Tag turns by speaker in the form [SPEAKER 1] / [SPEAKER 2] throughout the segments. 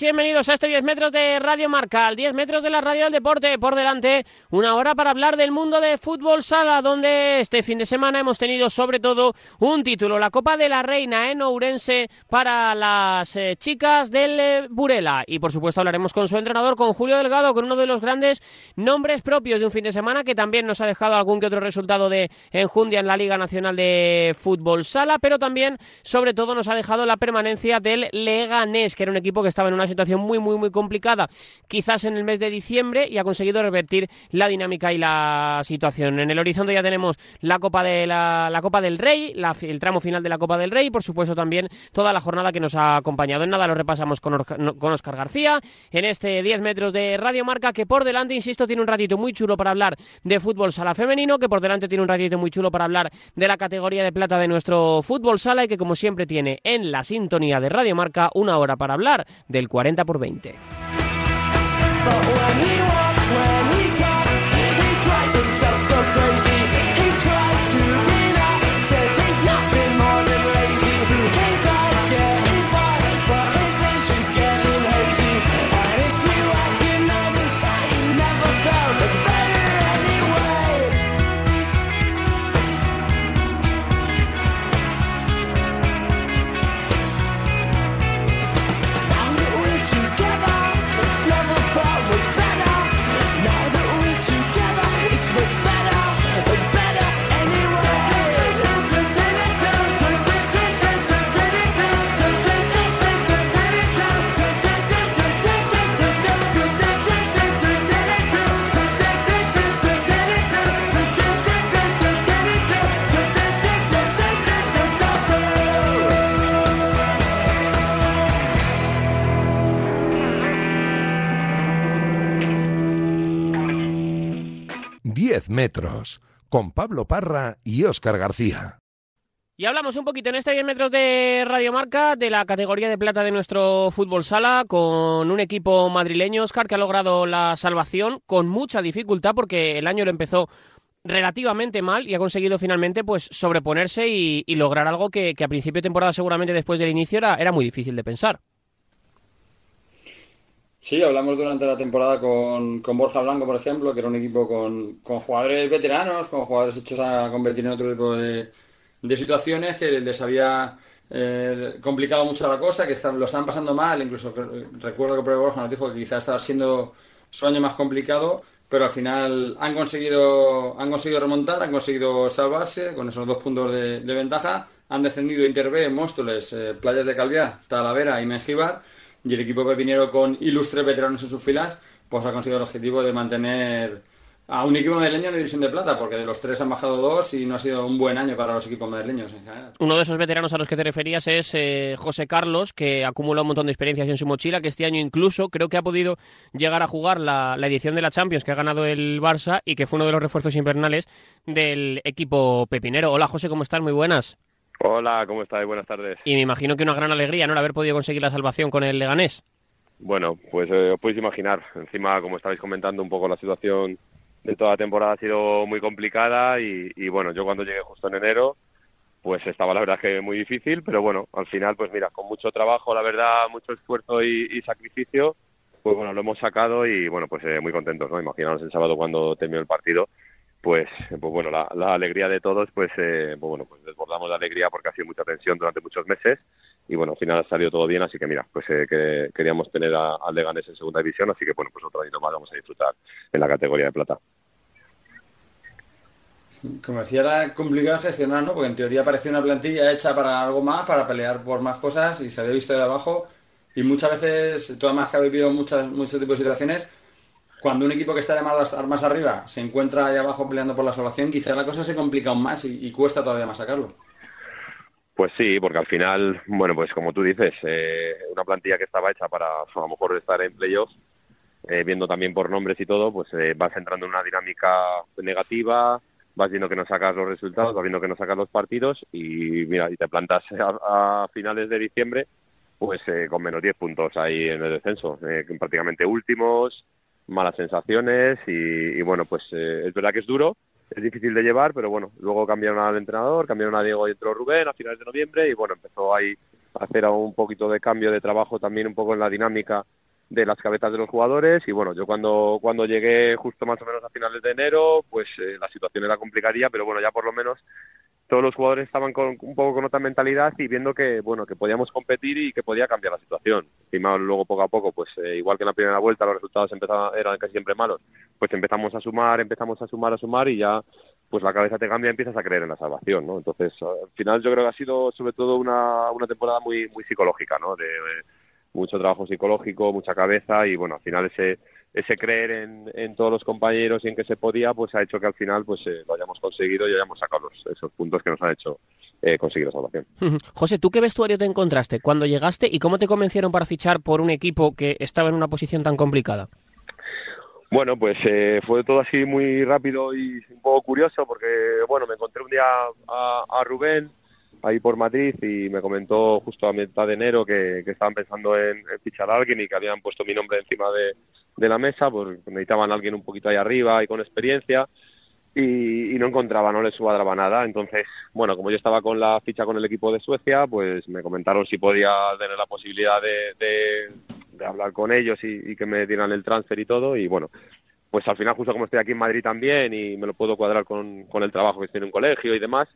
[SPEAKER 1] bienvenidos a este 10 metros de Radio Marca, al 10 metros de la radio del deporte. Por delante, una hora para hablar del mundo de fútbol sala, donde este fin de semana hemos tenido sobre todo un título, la Copa de la Reina en Ourense para las eh, chicas del eh, Burela. Y por supuesto hablaremos con su entrenador, con Julio Delgado, con uno de los grandes nombres propios de un fin de semana que también nos ha dejado algún que otro resultado de enjundia en la Liga Nacional de Fútbol Sala, pero también, sobre todo, nos ha dejado la permanencia del Leganés que era un equipo que estaba en una situación muy, muy, muy complicada, quizás en el mes de diciembre, y ha conseguido revertir la dinámica y la situación. En el horizonte ya tenemos la Copa, de la, Copa del Rey, el tramo final de la Copa del Rey, y por supuesto también toda la jornada que nos ha acompañado. En nada lo repasamos con, con Oscar García, en este 10 metros de Radio Marca, que por delante, insisto, tiene un ratito muy chulo para hablar de fútbol sala femenino, que por delante tiene un ratito muy chulo para hablar de la categoría de plata de nuestro fútbol sala y que como siempre tiene en la sintonía de Radio Marca una hora para hablar del 40 por 20.
[SPEAKER 2] Metros, con Pablo Parra y Óscar García.
[SPEAKER 1] Y hablamos un poquito en este 10 metros de Radio Marca de la categoría de plata de nuestro fútbol sala con un equipo madrileño, Oscar, que ha logrado la salvación con mucha dificultad porque el año lo empezó relativamente mal y ha conseguido finalmente pues sobreponerse y, lograr algo que, a principio de temporada seguramente después del inicio era muy difícil de pensar.
[SPEAKER 3] Sí, hablamos durante la temporada con, Borja Blanco, por ejemplo, que era un equipo con, jugadores veteranos, con jugadores hechos a convertir en otro tipo de, situaciones que les había eh, complicado mucho la cosa, que lo estaban pasando mal, incluso recuerdo que por Borja nos dijo que quizás estaba siendo su año más complicado, pero al final han conseguido, han conseguido remontar, han conseguido salvarse con esos dos puntos de, ventaja, han descendido Intervé, Móstoles, eh, Playas de Calviá, Talavera y Mengíbar, y el equipo pepinero con ilustres veteranos en sus filas, pues ha conseguido el objetivo de mantener a un equipo madrileño en división de plata, porque de los tres han bajado dos y no ha sido un buen año para los equipos madrileños en.
[SPEAKER 1] Uno de esos veteranos a los que te referías es eh, José Carlos, que acumula un montón de experiencias en su mochila, que este año incluso creo que ha podido llegar a jugar la, la edición de la Champions que ha ganado el Barça y que fue uno de los refuerzos invernales del equipo pepinero. Hola José, ¿cómo estás? Muy buenas.
[SPEAKER 4] Hola, ¿cómo estáis? Buenas tardes.
[SPEAKER 1] Y me imagino que una gran alegría, ¿no? El haber podido conseguir la salvación con el Leganés.
[SPEAKER 4] Bueno, pues eh, os podéis imaginar. Encima, como estabais comentando, un poco la situación de toda la temporada ha sido muy complicada y, bueno, yo cuando llegué justo en enero, pues estaba la verdad que muy difícil, pero bueno, al final, pues mira, con mucho trabajo, la verdad, mucho esfuerzo y, sacrificio, pues bueno, lo hemos sacado y bueno, pues eh, muy contentos, ¿no? Imaginaos el sábado cuando terminó el partido, pues, pues bueno, la, alegría de todos, pues, eh, pues bueno, pues desbordamos de alegría porque ha sido mucha tensión durante muchos meses y bueno, al final ha salido todo bien, así que mira, pues eh, que queríamos tener al Leganés en segunda división, así que bueno, pues otro año más vamos a disfrutar en la categoría de plata.
[SPEAKER 3] Como decía, era complicado gestionar, ¿no? Porque en teoría parecía una plantilla hecha para algo más, para pelear por más cosas y se había visto de abajo y muchas veces, tú además que has vivido muchas, muchos tipos de situaciones, cuando un equipo que está llamado a estar más arriba se encuentra ahí abajo peleando por la salvación, quizá la cosa se complica aún más y, cuesta todavía más sacarlo.
[SPEAKER 4] Pues sí, porque al final, bueno, pues como tú dices, eh, una plantilla que estaba hecha para a lo mejor estar en playoffs, eh, viendo también por nombres y todo, pues eh, vas entrando en una dinámica negativa, vas viendo que no sacas los resultados, vas viendo que no sacas los partidos y mira, y te plantas a, finales de diciembre pues con menos 10 puntos ahí en el descenso, prácticamente últimos, malas sensaciones y, bueno, pues eh, es verdad que es duro, es difícil de llevar, pero bueno, luego cambiaron al entrenador, cambiaron a Diego y entró Rubén a finales de noviembre y bueno, empezó ahí hacer un poquito de cambio de trabajo también un poco en la dinámica de las cabezas de los jugadores y bueno, yo cuando, cuando llegué justo más o menos a finales de enero, pues eh, la situación era complicaría, pero bueno, ya por lo menos todos los jugadores estaban con, un poco con otra mentalidad y viendo que bueno que podíamos competir y que podía cambiar la situación. Encima luego poco a poco, pues eh, igual que en la primera vuelta los resultados empezaban, eran casi siempre malos, pues empezamos a sumar, empezamos a sumar, a sumar y ya pues la cabeza te cambia y empiezas a creer en la salvación, ¿no? Entonces al final yo creo que ha sido sobre todo una, una temporada muy muy psicológica, ¿no? de mucho trabajo psicológico, mucha cabeza y bueno, al final ese ese creer en, en, todos los compañeros y en que se podía, pues ha hecho que al final pues eh, lo hayamos conseguido y hayamos sacado esos puntos que nos han hecho eh, conseguir la salvación.
[SPEAKER 1] José, ¿tú qué vestuario te encontraste cuando llegaste y cómo te convencieron para fichar por un equipo que estaba en una posición tan complicada?
[SPEAKER 4] Bueno, pues eh, fue todo así muy rápido y un poco curioso porque, bueno, me encontré un día a, a Rubén, ahí por Madrid y me comentó justo a mitad de enero que, estaban pensando en, fichar a alguien y que habían puesto mi nombre encima de, la mesa porque necesitaban a alguien un poquito ahí arriba y con experiencia y, no encontraba, no les cuadraba nada. Entonces, bueno, como yo estaba con la ficha con el equipo de Suecia, pues me comentaron si podía tener la posibilidad de, hablar con ellos y, que me dieran el transfer y todo y bueno, pues al final justo como estoy aquí en Madrid también y me lo puedo cuadrar con, con el trabajo que estoy en un colegio y demás,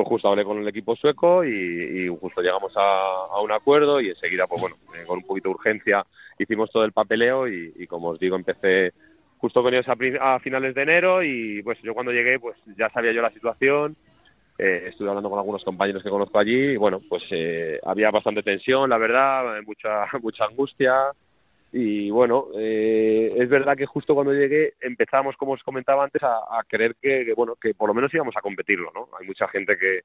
[SPEAKER 4] pues justo hablé con el equipo sueco y, justo llegamos a, un acuerdo y enseguida, pues bueno, eh, con un poquito de urgencia hicimos todo el papeleo y, como os digo, empecé justo con ellos a, finales de enero y pues yo cuando llegué pues ya sabía yo la situación, eh, estuve hablando con algunos compañeros que conozco allí y bueno, pues eh, había bastante tensión, la verdad, mucha, mucha angustia, y bueno, eh, es verdad que justo cuando llegué empezamos, como os comentaba antes, a, creer que, bueno, que por lo menos íbamos a competirlo, ¿no? Hay mucha gente que,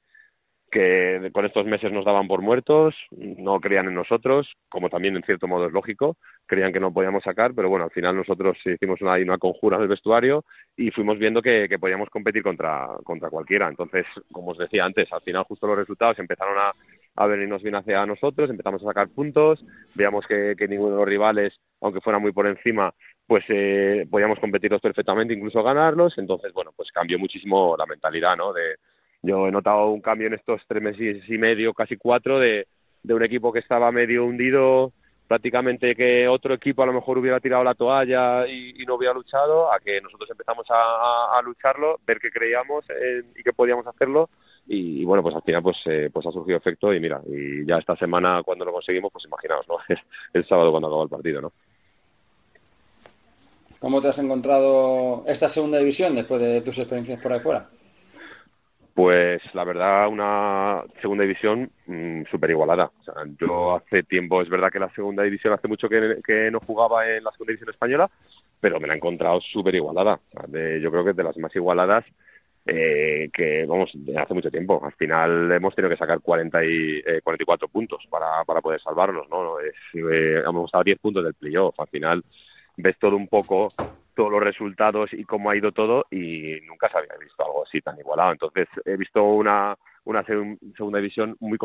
[SPEAKER 4] que con estos meses nos daban por muertos, no creían en nosotros, como también en cierto modo es lógico, creían que no podíamos sacar, pero bueno, al final nosotros hicimos una, una conjura en el vestuario y fuimos viendo que, que podíamos competir contra, contra cualquiera. Entonces, como os decía antes, al final justo los resultados empezaron a, a venirnos bien hacia nosotros, empezamos a sacar puntos, veíamos que, ninguno de los rivales, aunque fuera muy por encima, pues eh, podíamos competirlos perfectamente, incluso ganarlos, entonces, bueno, pues cambió muchísimo la mentalidad, ¿no? De, yo he notado un cambio en estos tres meses y medio, casi cuatro, de, de un equipo que estaba medio hundido, prácticamente que otro equipo a lo mejor hubiera tirado la toalla y, no hubiera luchado, a que nosotros empezamos a, lucharlo, ver que creíamos y que podíamos hacerlo y, bueno, pues al final pues, eh, pues ha surgido efecto y mira, y ya esta semana cuando lo conseguimos, pues imaginaos, ¿no? el sábado cuando acabó el partido, ¿no?
[SPEAKER 3] ¿Cómo te has encontrado esta segunda división después de tus experiencias por ahí fuera?
[SPEAKER 4] Pues la verdad, una segunda división mm, súper igualada. O sea, yo hace tiempo, es verdad que la segunda división hace mucho que, no jugaba en la segunda división española, pero me la he encontrado súper igualada. yo creo que es de las más igualadas eh, que vamos hace mucho tiempo. Al final hemos tenido que sacar 40 y, 44 eh, puntos para, para poder salvarnos, ¿no? Es, eh, hemos estado a 10 puntos del playoff. Al final ves todo un poco todos los resultados y cómo ha ido todo y nunca se había visto algo así tan igualado. Entonces he visto una, una segunda división muy,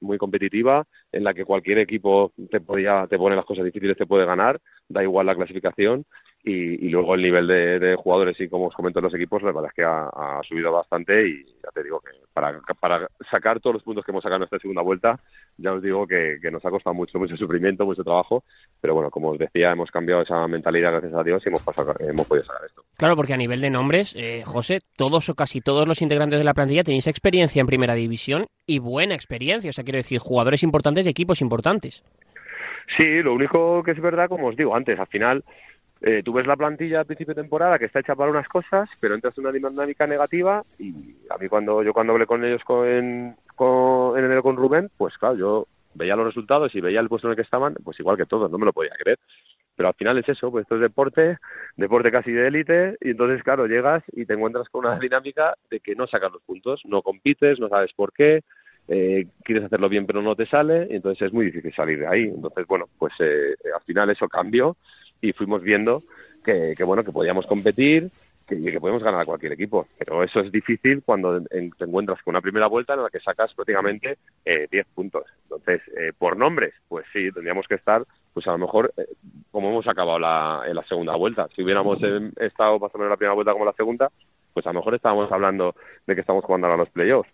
[SPEAKER 4] muy competitiva en la que cualquier equipo te, podía, te pone las cosas difíciles, te puede ganar, da igual la clasificación y, luego el nivel de, jugadores y como os comento los equipos, la verdad es que ha, subido bastante y ya te digo que para, para sacar todos los puntos que hemos sacado en esta segunda vuelta, ya os digo que, nos ha costado mucho, mucho sufrimiento, mucho trabajo, pero bueno, como os decía, hemos cambiado esa mentalidad gracias a Dios y hemos, pasado, hemos podido sacar esto.
[SPEAKER 1] Claro, porque a nivel de nombres, eh, José, todos o casi todos los integrantes de la plantilla tenéis experiencia en primera división y buena experiencia, o sea, quiero decir, jugadores importantes y equipos importantes.
[SPEAKER 4] Sí, lo único que es verdad, como os digo antes, al final eh, tú ves la plantilla a principio de temporada que está hecha para unas cosas, pero entras en una dinámica negativa y a mí cuando yo cuando hablé con ellos con, con, en enero con Rubén, pues claro, yo veía los resultados y veía el puesto en el que estaban, pues igual que todos, no me lo podía creer. Pero al final es eso, pues esto es deporte, deporte casi de élite, y entonces, claro, llegas y te encuentras con una dinámica de que no sacas los puntos, no compites, no sabes por qué, eh, quieres hacerlo bien pero no te sale, y entonces es muy difícil salir de ahí. Entonces, bueno, pues eh, al final eso cambió y fuimos viendo que, bueno que podíamos competir que, que podemos ganar a cualquier equipo. Pero eso es difícil cuando te encuentras con una primera vuelta en la que sacas prácticamente eh, 10 puntos. Entonces, eh, por nombres, pues sí, tendríamos que estar, pues a lo mejor, eh, como hemos acabado la, en la segunda vuelta. Si hubiéramos estado pasando en la primera vuelta como la segunda, pues a lo mejor estábamos hablando de que estamos jugando a los playoffs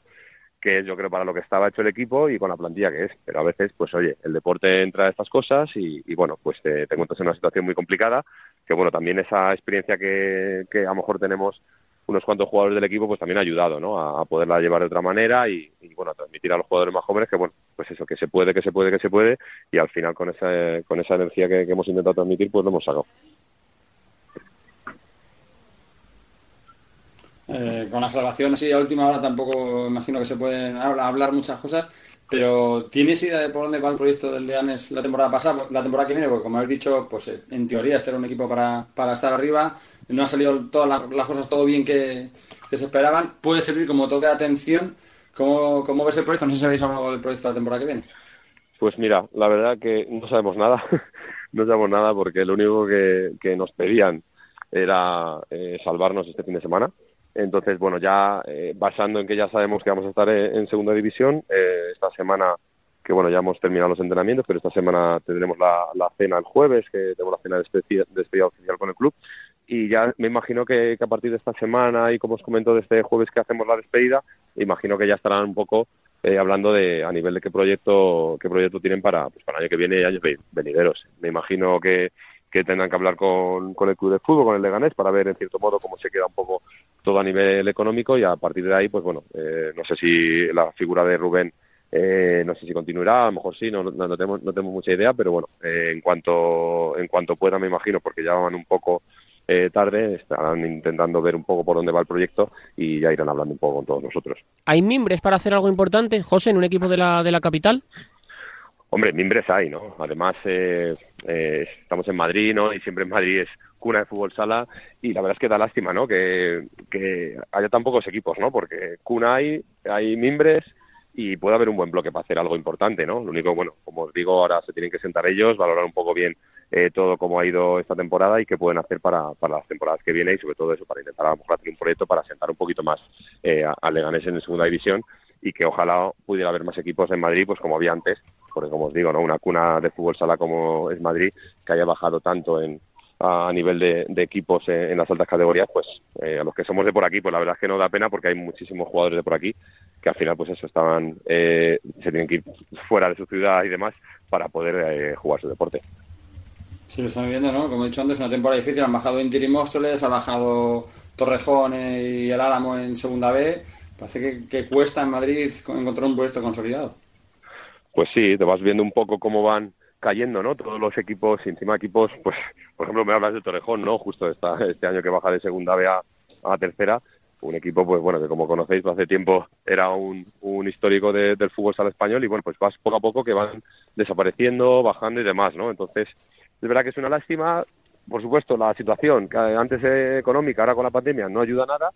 [SPEAKER 4] que es yo creo para lo que estaba hecho el equipo y con la plantilla que es. Pero a veces, pues oye, el deporte entra a estas cosas y, bueno, pues te, encuentras en una situación muy complicada, que bueno, también esa experiencia que, que a lo mejor tenemos unos cuantos jugadores del equipo, pues también ha ayudado, ¿no? A, poderla llevar de otra manera y, bueno, a transmitir a los jugadores más jóvenes que, bueno, pues eso, que se puede, que se puede, que se puede y al final con esa, con esa energía que, que hemos intentado transmitir, pues lo hemos sacado.
[SPEAKER 3] Eh, con la salvación así a última hora tampoco imagino que se pueden hablar muchas cosas, pero ¿tienes idea de por dónde va el proyecto del Leanes la temporada pasada, la temporada que viene? Porque como habéis dicho, pues en teoría este era un equipo para, para estar arriba, no han salido todas las, cosas todo bien que, se esperaban, puede servir como toque de atención. ¿Cómo, ¿Cómo ves el proyecto? No sé si habéis hablado del proyecto la temporada que viene.
[SPEAKER 4] Pues mira, la verdad que no sabemos nada, no sabemos nada porque lo único que, que nos pedían era eh, salvarnos este fin de semana entonces, bueno, ya eh, basando en que ya sabemos que vamos a estar en, segunda división, eh, esta semana, que bueno, ya hemos terminado los entrenamientos, pero esta semana tendremos la, cena el jueves, que tenemos la cena de despedida, oficial con el club. Y ya me imagino que, a partir de esta semana y como os comento de este jueves que hacemos la despedida, imagino que ya estarán un poco eh, hablando de a nivel de qué proyecto qué proyecto tienen para pues para el año que viene y años venideros. Me imagino que que tendrán que hablar con, con el club de fútbol, con el Leganés, para ver en cierto modo cómo se queda un poco todo a nivel económico y a partir de ahí, pues bueno, eh, no sé si la figura de Rubén, eh, no sé si continuará, a lo mejor sí, no, no, tenemos, no tenemos mucha idea, pero bueno, eh, en cuanto en cuanto pueda, me imagino, porque ya van un poco tarde, estarán intentando ver un poco por dónde va el proyecto y ya irán hablando un poco con todos nosotros.
[SPEAKER 1] ¿Hay mimbres para hacer algo importante, José, en un equipo de la, de la capital?
[SPEAKER 4] Hombre, mimbres hay, ¿no? Además, eh, eh, estamos en Madrid, ¿no? Y siempre en Madrid es cuna de fútbol sala y la verdad es que da lástima, ¿no? Que, que haya tan pocos equipos, ¿no? Porque cuna hay, hay mimbres y puede haber un buen bloque para hacer algo importante, ¿no? Lo único, bueno, como os digo, ahora se tienen que sentar ellos, valorar un poco bien eh, todo cómo ha ido esta temporada y qué pueden hacer para, para las temporadas que vienen y sobre todo eso, para intentar a lo mejor hacer un proyecto para sentar un poquito más eh, a Leganés en segunda división y que ojalá pudiera haber más equipos en Madrid, pues como había antes, porque como os digo, ¿no? una cuna de fútbol sala como es Madrid, que haya bajado tanto en, a nivel de, equipos en, las altas categorías, pues eh, a los que somos de por aquí, pues la verdad es que no da pena porque hay muchísimos jugadores de por aquí que al final, pues eso, estaban, eh, se tienen que ir fuera de su ciudad y demás para poder eh, jugar su deporte.
[SPEAKER 3] Sí, lo estamos viendo, ¿no? Como he dicho antes, una temporada difícil. Han bajado Inter y Móstoles, ha bajado Torrejón y el Álamo en Segunda B. Parece que cuesta en Madrid encontrar un puesto consolidado
[SPEAKER 4] pues sí, te vas viendo un poco cómo van cayendo, ¿no? Todos los equipos, encima equipos, pues, por ejemplo, me hablas de Torrejón, ¿no? Justo esta, este año que baja de segunda B a, tercera, un equipo, pues bueno, que como conocéis, hace tiempo era un, histórico del fútbol sala español y bueno, pues vas poco a poco que van desapareciendo, bajando y demás, ¿no? Entonces, es verdad que es una lástima, por supuesto, la situación, antes económica, ahora con la pandemia, no ayuda nada,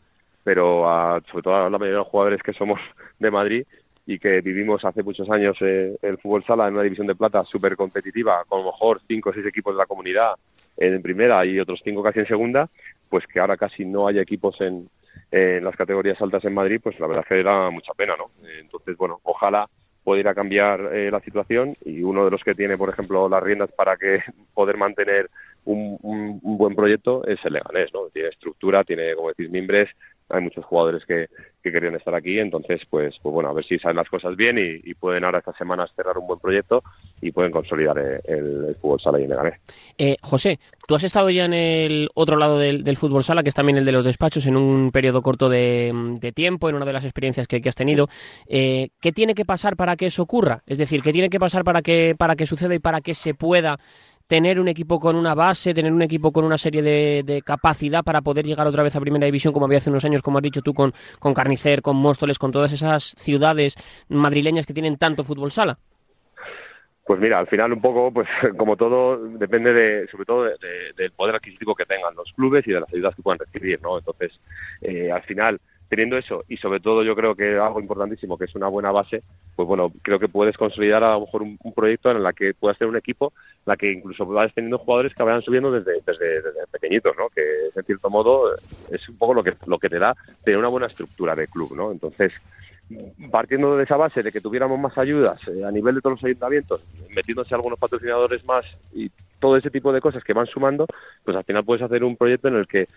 [SPEAKER 4] pero sobre todo a la mayoría de los jugadores que somos de Madrid, y que vivimos hace muchos años eh, el fútbol sala en una división de plata súper competitiva, con a lo mejor cinco o seis equipos de la comunidad en primera y otros cinco casi en segunda, pues que ahora casi no haya equipos en, en las categorías altas en Madrid, pues la verdad es que da mucha pena, ¿no? Entonces, bueno, ojalá pudiera cambiar eh, la situación y uno de los que tiene, por ejemplo, las riendas para que poder mantener un, un, un buen proyecto es el Leganés, ¿no? Tiene estructura, tiene, como decís, mimbres, hay muchos jugadores que, que querían estar aquí, entonces pues, pues bueno, a ver si salen las cosas bien y, pueden ahora estas semanas cerrar un buen proyecto y pueden consolidar el, fútbol sala y en Leganés.
[SPEAKER 1] Eh, José, tú has estado ya en el otro lado del, fútbol sala, que es también el de los despachos, en un periodo corto de, tiempo, en una de las experiencias que, has tenido. Eh, ¿Qué tiene que pasar para que eso ocurra? Es decir, ¿qué tiene que pasar para que, para que suceda y para que se pueda tener un equipo con una base, tener un equipo con una serie de, capacidad para poder llegar otra vez a Primera División como había hace unos años, como has dicho tú, con, con Carnicer, con Móstoles, con todas esas ciudades madrileñas que tienen tanto fútbol sala?
[SPEAKER 4] Pues mira, al final un poco, pues como todo, depende de, sobre todo del poder adquisitivo que tengan los clubes y de las ayudas que puedan recibir, ¿no? Entonces, eh, al final, teniendo eso y sobre todo yo creo que algo importantísimo que es una buena base pues bueno creo que puedes consolidar a lo mejor un, proyecto en el que puedas tener un equipo en la que incluso vayas teniendo jugadores que vayan subiendo desde, desde, pequeñitos no que en cierto modo es un poco lo que lo que te da tener una buena estructura de club no entonces partiendo de esa base de que tuviéramos más ayudas eh, a nivel de todos los ayuntamientos metiéndose algunos patrocinadores más y todo ese tipo de cosas que van sumando pues al final puedes hacer un proyecto en el que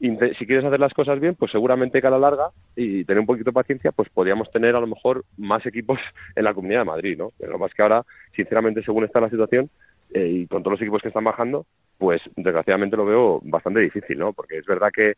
[SPEAKER 4] si quieres hacer las cosas bien, pues seguramente que a la larga y tener un poquito de paciencia, pues podríamos tener a lo mejor más equipos en la Comunidad de Madrid, ¿no? Lo más que ahora, sinceramente, según está la situación eh, y con todos los equipos que están bajando, pues desgraciadamente lo veo bastante difícil, ¿no? Porque es verdad que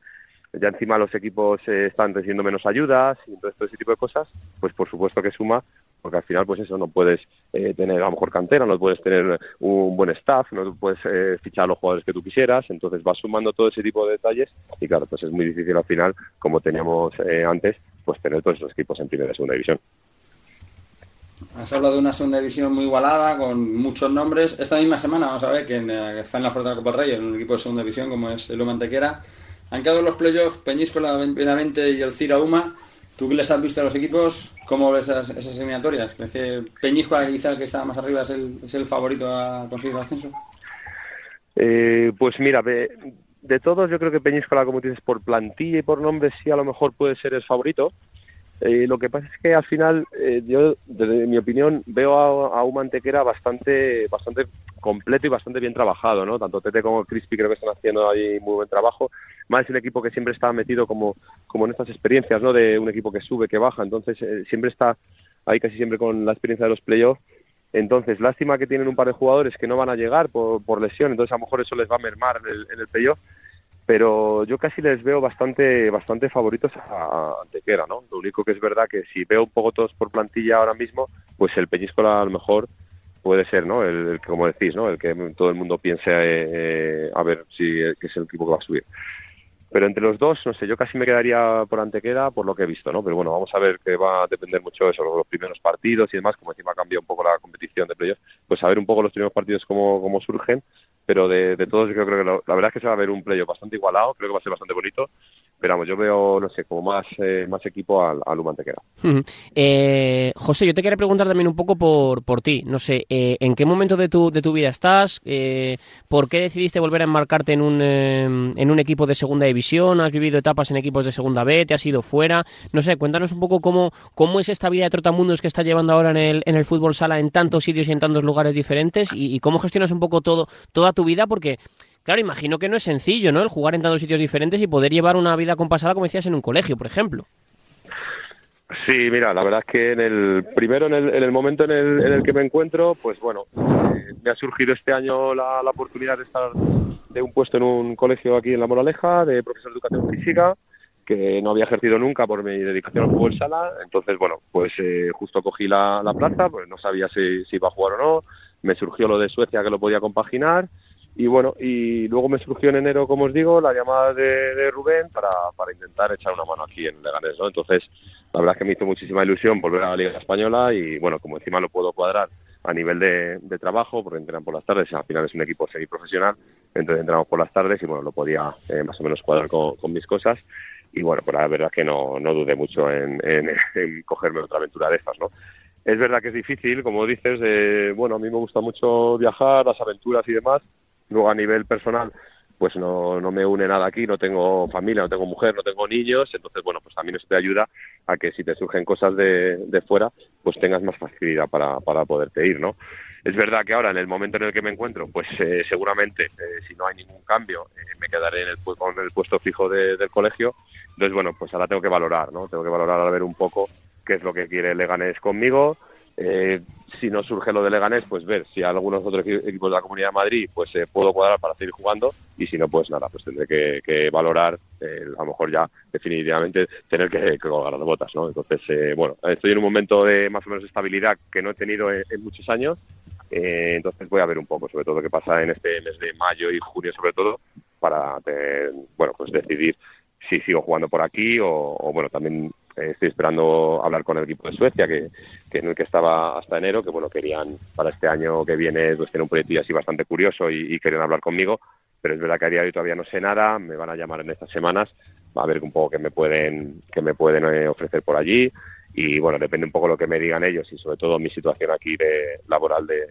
[SPEAKER 4] ya encima los equipos eh, están recibiendo menos ayudas y todo ese tipo de cosas, pues por supuesto que suma, porque al final pues eso, no puedes eh, tener a lo mejor cantera, no puedes tener un buen staff, no puedes eh, fichar a los jugadores que tú quisieras, entonces vas sumando todo ese tipo de detalles y claro, pues es muy difícil al final, como teníamos antes, pues tener todos esos equipos en primera y segunda división.
[SPEAKER 3] Has hablado de una segunda división muy igualada, con muchos nombres. Esta misma semana vamos a ver que, está en la Fuerza de la Copa Rey, en un equipo de segunda división como es el Mantequera han quedado los playoffs Peñíscola, Benavente y el Cira Uma. ¿Tú que les has visto a los equipos? ¿Cómo ves esas, esas eliminatorias? ¿Crees que Peñíscola, quizá el que está más arriba, es el, es el favorito a conseguir el ascenso?
[SPEAKER 4] Eh, pues mira, de, todos yo creo que Peñíscola, como dices, por plantilla y por nombre sí a lo mejor puede ser el favorito. Eh, lo que pasa es que al final, eh, yo, desde mi opinión, veo a, un Mantequera bastante, bastante completo y bastante bien trabajado, ¿no? Tanto Tete como Crispy creo que están haciendo ahí muy buen trabajo. Más es un equipo que siempre está metido como, como en estas experiencias, ¿no? De un equipo que sube, que baja, entonces eh, siempre está ahí casi siempre con la experiencia de los playoffs. Entonces, lástima que tienen un par de jugadores que no van a llegar por, por lesión, entonces a lo mejor eso les va a mermar el, en el playoff pero yo casi les veo bastante bastante favoritos a Antequera, ¿no? Lo único que es verdad que si veo un poco todos por plantilla ahora mismo, pues el Peñíscola a lo mejor puede ser, ¿no? El, que, como decís, ¿no? El que todo el mundo piense eh, a ver si que es el equipo que va a subir. Pero entre los dos, no sé, yo casi me quedaría por Antequera por lo que he visto, ¿no? Pero bueno, vamos a ver que va a depender mucho de eso, los primeros partidos y demás, como encima cambia un poco la competición de playoffs, pues a ver un poco los primeros partidos cómo, cómo surgen pero de, todos yo creo que la verdad es que se va a ver un playo bastante igualado, creo que va a ser bastante bonito pero vamos, yo veo, no sé, como más, eh, más equipo al, al Humantequera.
[SPEAKER 1] eh, José, yo te quería preguntar también un poco por, por ti. No sé, eh, ¿en qué momento de tu, de tu vida estás? Eh, ¿Por qué decidiste volver a enmarcarte en un, en un equipo de segunda división? ¿Has vivido etapas en equipos de segunda B? ¿Te has ido fuera? No sé, cuéntanos un poco cómo, cómo es esta vida de trotamundos que estás llevando ahora en el, en el fútbol sala en tantos sitios y en tantos lugares diferentes y, y cómo gestionas un poco todo, toda tu vida, porque Claro, imagino que no es sencillo, ¿no? El jugar en tantos sitios diferentes y poder llevar una vida compasada, como decías, en un colegio, por ejemplo.
[SPEAKER 4] Sí, mira, la verdad es que en el primero, en el, en el momento en el, en el, que me encuentro, pues bueno, eh, me ha surgido este año la, la, oportunidad de estar de un puesto en un colegio aquí en La Moraleja, de profesor de educación física, que no había ejercido nunca por mi dedicación al fútbol sala. Entonces, bueno, pues eh, justo cogí la, la, plaza, pues no sabía si, si iba a jugar o no. Me surgió lo de Suecia que lo podía compaginar y bueno, y luego me surgió en enero, como os digo, la llamada de, Rubén para, para, intentar echar una mano aquí en Leganés, ¿no? Entonces, la verdad es que me hizo muchísima ilusión volver a la Liga Española y bueno, como encima lo puedo cuadrar a nivel de, de trabajo, porque entrenan por las tardes, al final es un equipo semiprofesional, entonces entramos por las tardes y bueno, lo podía eh, más o menos cuadrar con, con, mis cosas y bueno, pues la verdad es que no, no dudé mucho en, en, en cogerme otra aventura de estas, ¿no? Es verdad que es difícil, como dices, eh, bueno, a mí me gusta mucho viajar, las aventuras y demás, Luego a nivel personal, pues no, no me une nada aquí, no tengo familia, no tengo mujer, no tengo niños, entonces bueno, pues también eso te ayuda a que si te surgen cosas de, de fuera, pues tengas más facilidad para, para poderte ir, ¿no? Es verdad que ahora, en el momento en el que me encuentro, pues eh, seguramente, eh, si no hay ningún cambio, eh, me quedaré en el, con el puesto fijo de, del colegio. Entonces, bueno, pues ahora tengo que valorar, ¿no? Tengo que valorar a ver un poco qué es lo que quiere Leganés conmigo, eh, si no surge lo de Leganés, pues ver si algunos otros equipos de la Comunidad de Madrid pues eh, puedo cuadrar para seguir jugando y si no, pues nada, pues tendré que, valorar, eh, a lo mejor ya definitivamente tener que, colgar las botas, ¿no? Entonces, eh, bueno, estoy en un momento de más o menos estabilidad que no he tenido en, muchos años, entonces voy a ver un poco, sobre todo qué pasa en este mes de mayo y junio sobre todo, para, bueno, pues decidir si sigo jugando por aquí o, bueno, también eh, estoy esperando hablar con el equipo de Suecia, que, que, en el que estaba hasta enero, que bueno, querían para este año que viene pues, tener un proyecto así bastante curioso y, querían hablar conmigo, pero es verdad que a día de hoy todavía no sé nada, me van a llamar en estas semanas, a ver un poco qué me pueden, qué me pueden eh, ofrecer por allí. Y bueno, depende un poco lo que me digan ellos y sobre todo mi situación aquí de laboral de,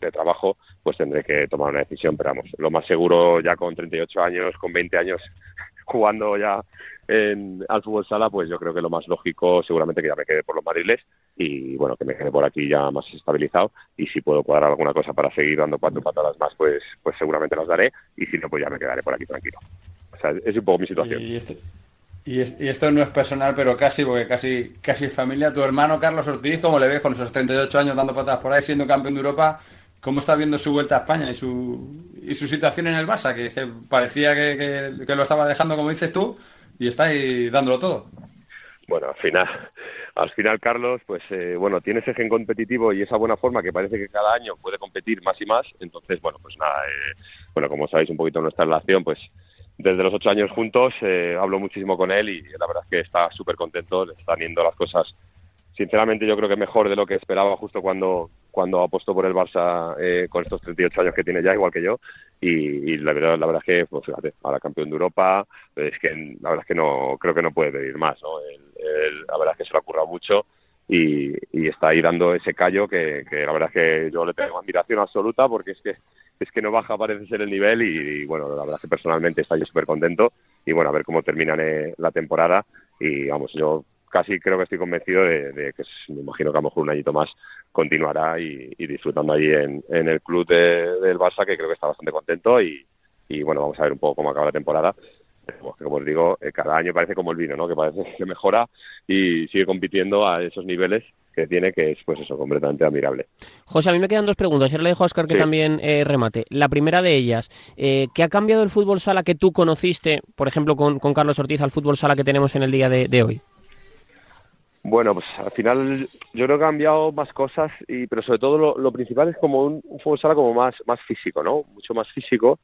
[SPEAKER 4] de trabajo, pues tendré que tomar una decisión, pero vamos, lo más seguro ya con 38 años, con 20 años jugando ya en, al fútbol sala, pues yo creo que lo más lógico seguramente que ya me quede por los madriles y bueno, que me quede por aquí ya más estabilizado y si puedo cuadrar alguna cosa para seguir dando cuatro patadas más, pues, pues seguramente las daré y si no, pues ya me quedaré por aquí tranquilo. O sea, es un poco mi situación.
[SPEAKER 3] Y, este, y, esto no es personal, pero casi, porque casi, casi familia. Tu hermano Carlos Ortiz, ¿cómo le ves con esos 38 años dando patadas por ahí, siendo campeón de Europa? ¿Cómo está viendo su vuelta a España y su, y su situación en el Barça? Que, parecía que, que, lo estaba dejando, como dices tú, y está ahí dándolo todo.
[SPEAKER 4] Bueno, al final, al final Carlos, pues eh, bueno, tiene ese gen competitivo y esa buena forma que parece que cada año puede competir más y más. Entonces, bueno, pues nada, eh, bueno, como sabéis un poquito nuestra relación, pues desde los ocho años juntos eh, hablo muchísimo con él y la verdad es que está súper contento, le están yendo las cosas sinceramente yo creo que mejor de lo que esperaba justo cuando cuando apostó por el Barça eh, con estos 38 años que tiene ya, igual que yo. Y, la, verdad, la verdad es que, pues fíjate, ahora campeón de Europa, es que la verdad es que no creo que no puede pedir más. ¿no? la verdad es que se lo ha currado mucho y, está ahí dando ese callo que, la verdad es que yo le tengo admiración absoluta porque es que es que no baja parece ser el nivel y, bueno, la verdad es que personalmente está yo súper contento y bueno, a ver cómo termina eh, la temporada y vamos, yo casi creo que estoy convencido de, que me imagino que a lo mejor un añito más continuará y, disfrutando allí en, el club del Barça, que creo que está bastante contento y, bueno, vamos a ver un poco cómo acaba la temporada. Como os digo, eh, cada año parece como el vino, ¿no? Que parece que mejora y sigue compitiendo a esos niveles que tiene, que es pues eso, completamente admirable.
[SPEAKER 1] José, a mí me quedan dos preguntas. Y le dejo a Oscar que también eh, remate. La primera de ellas, eh, ¿qué ha cambiado el fútbol sala que tú conociste, por ejemplo, con, Carlos Ortiz, al fútbol sala que tenemos en el día de hoy?
[SPEAKER 4] Bueno, pues al final yo creo que ha cambiado más cosas, y, pero sobre todo lo, principal es como un, fútbol sala como más, físico, ¿no? Mucho más físico,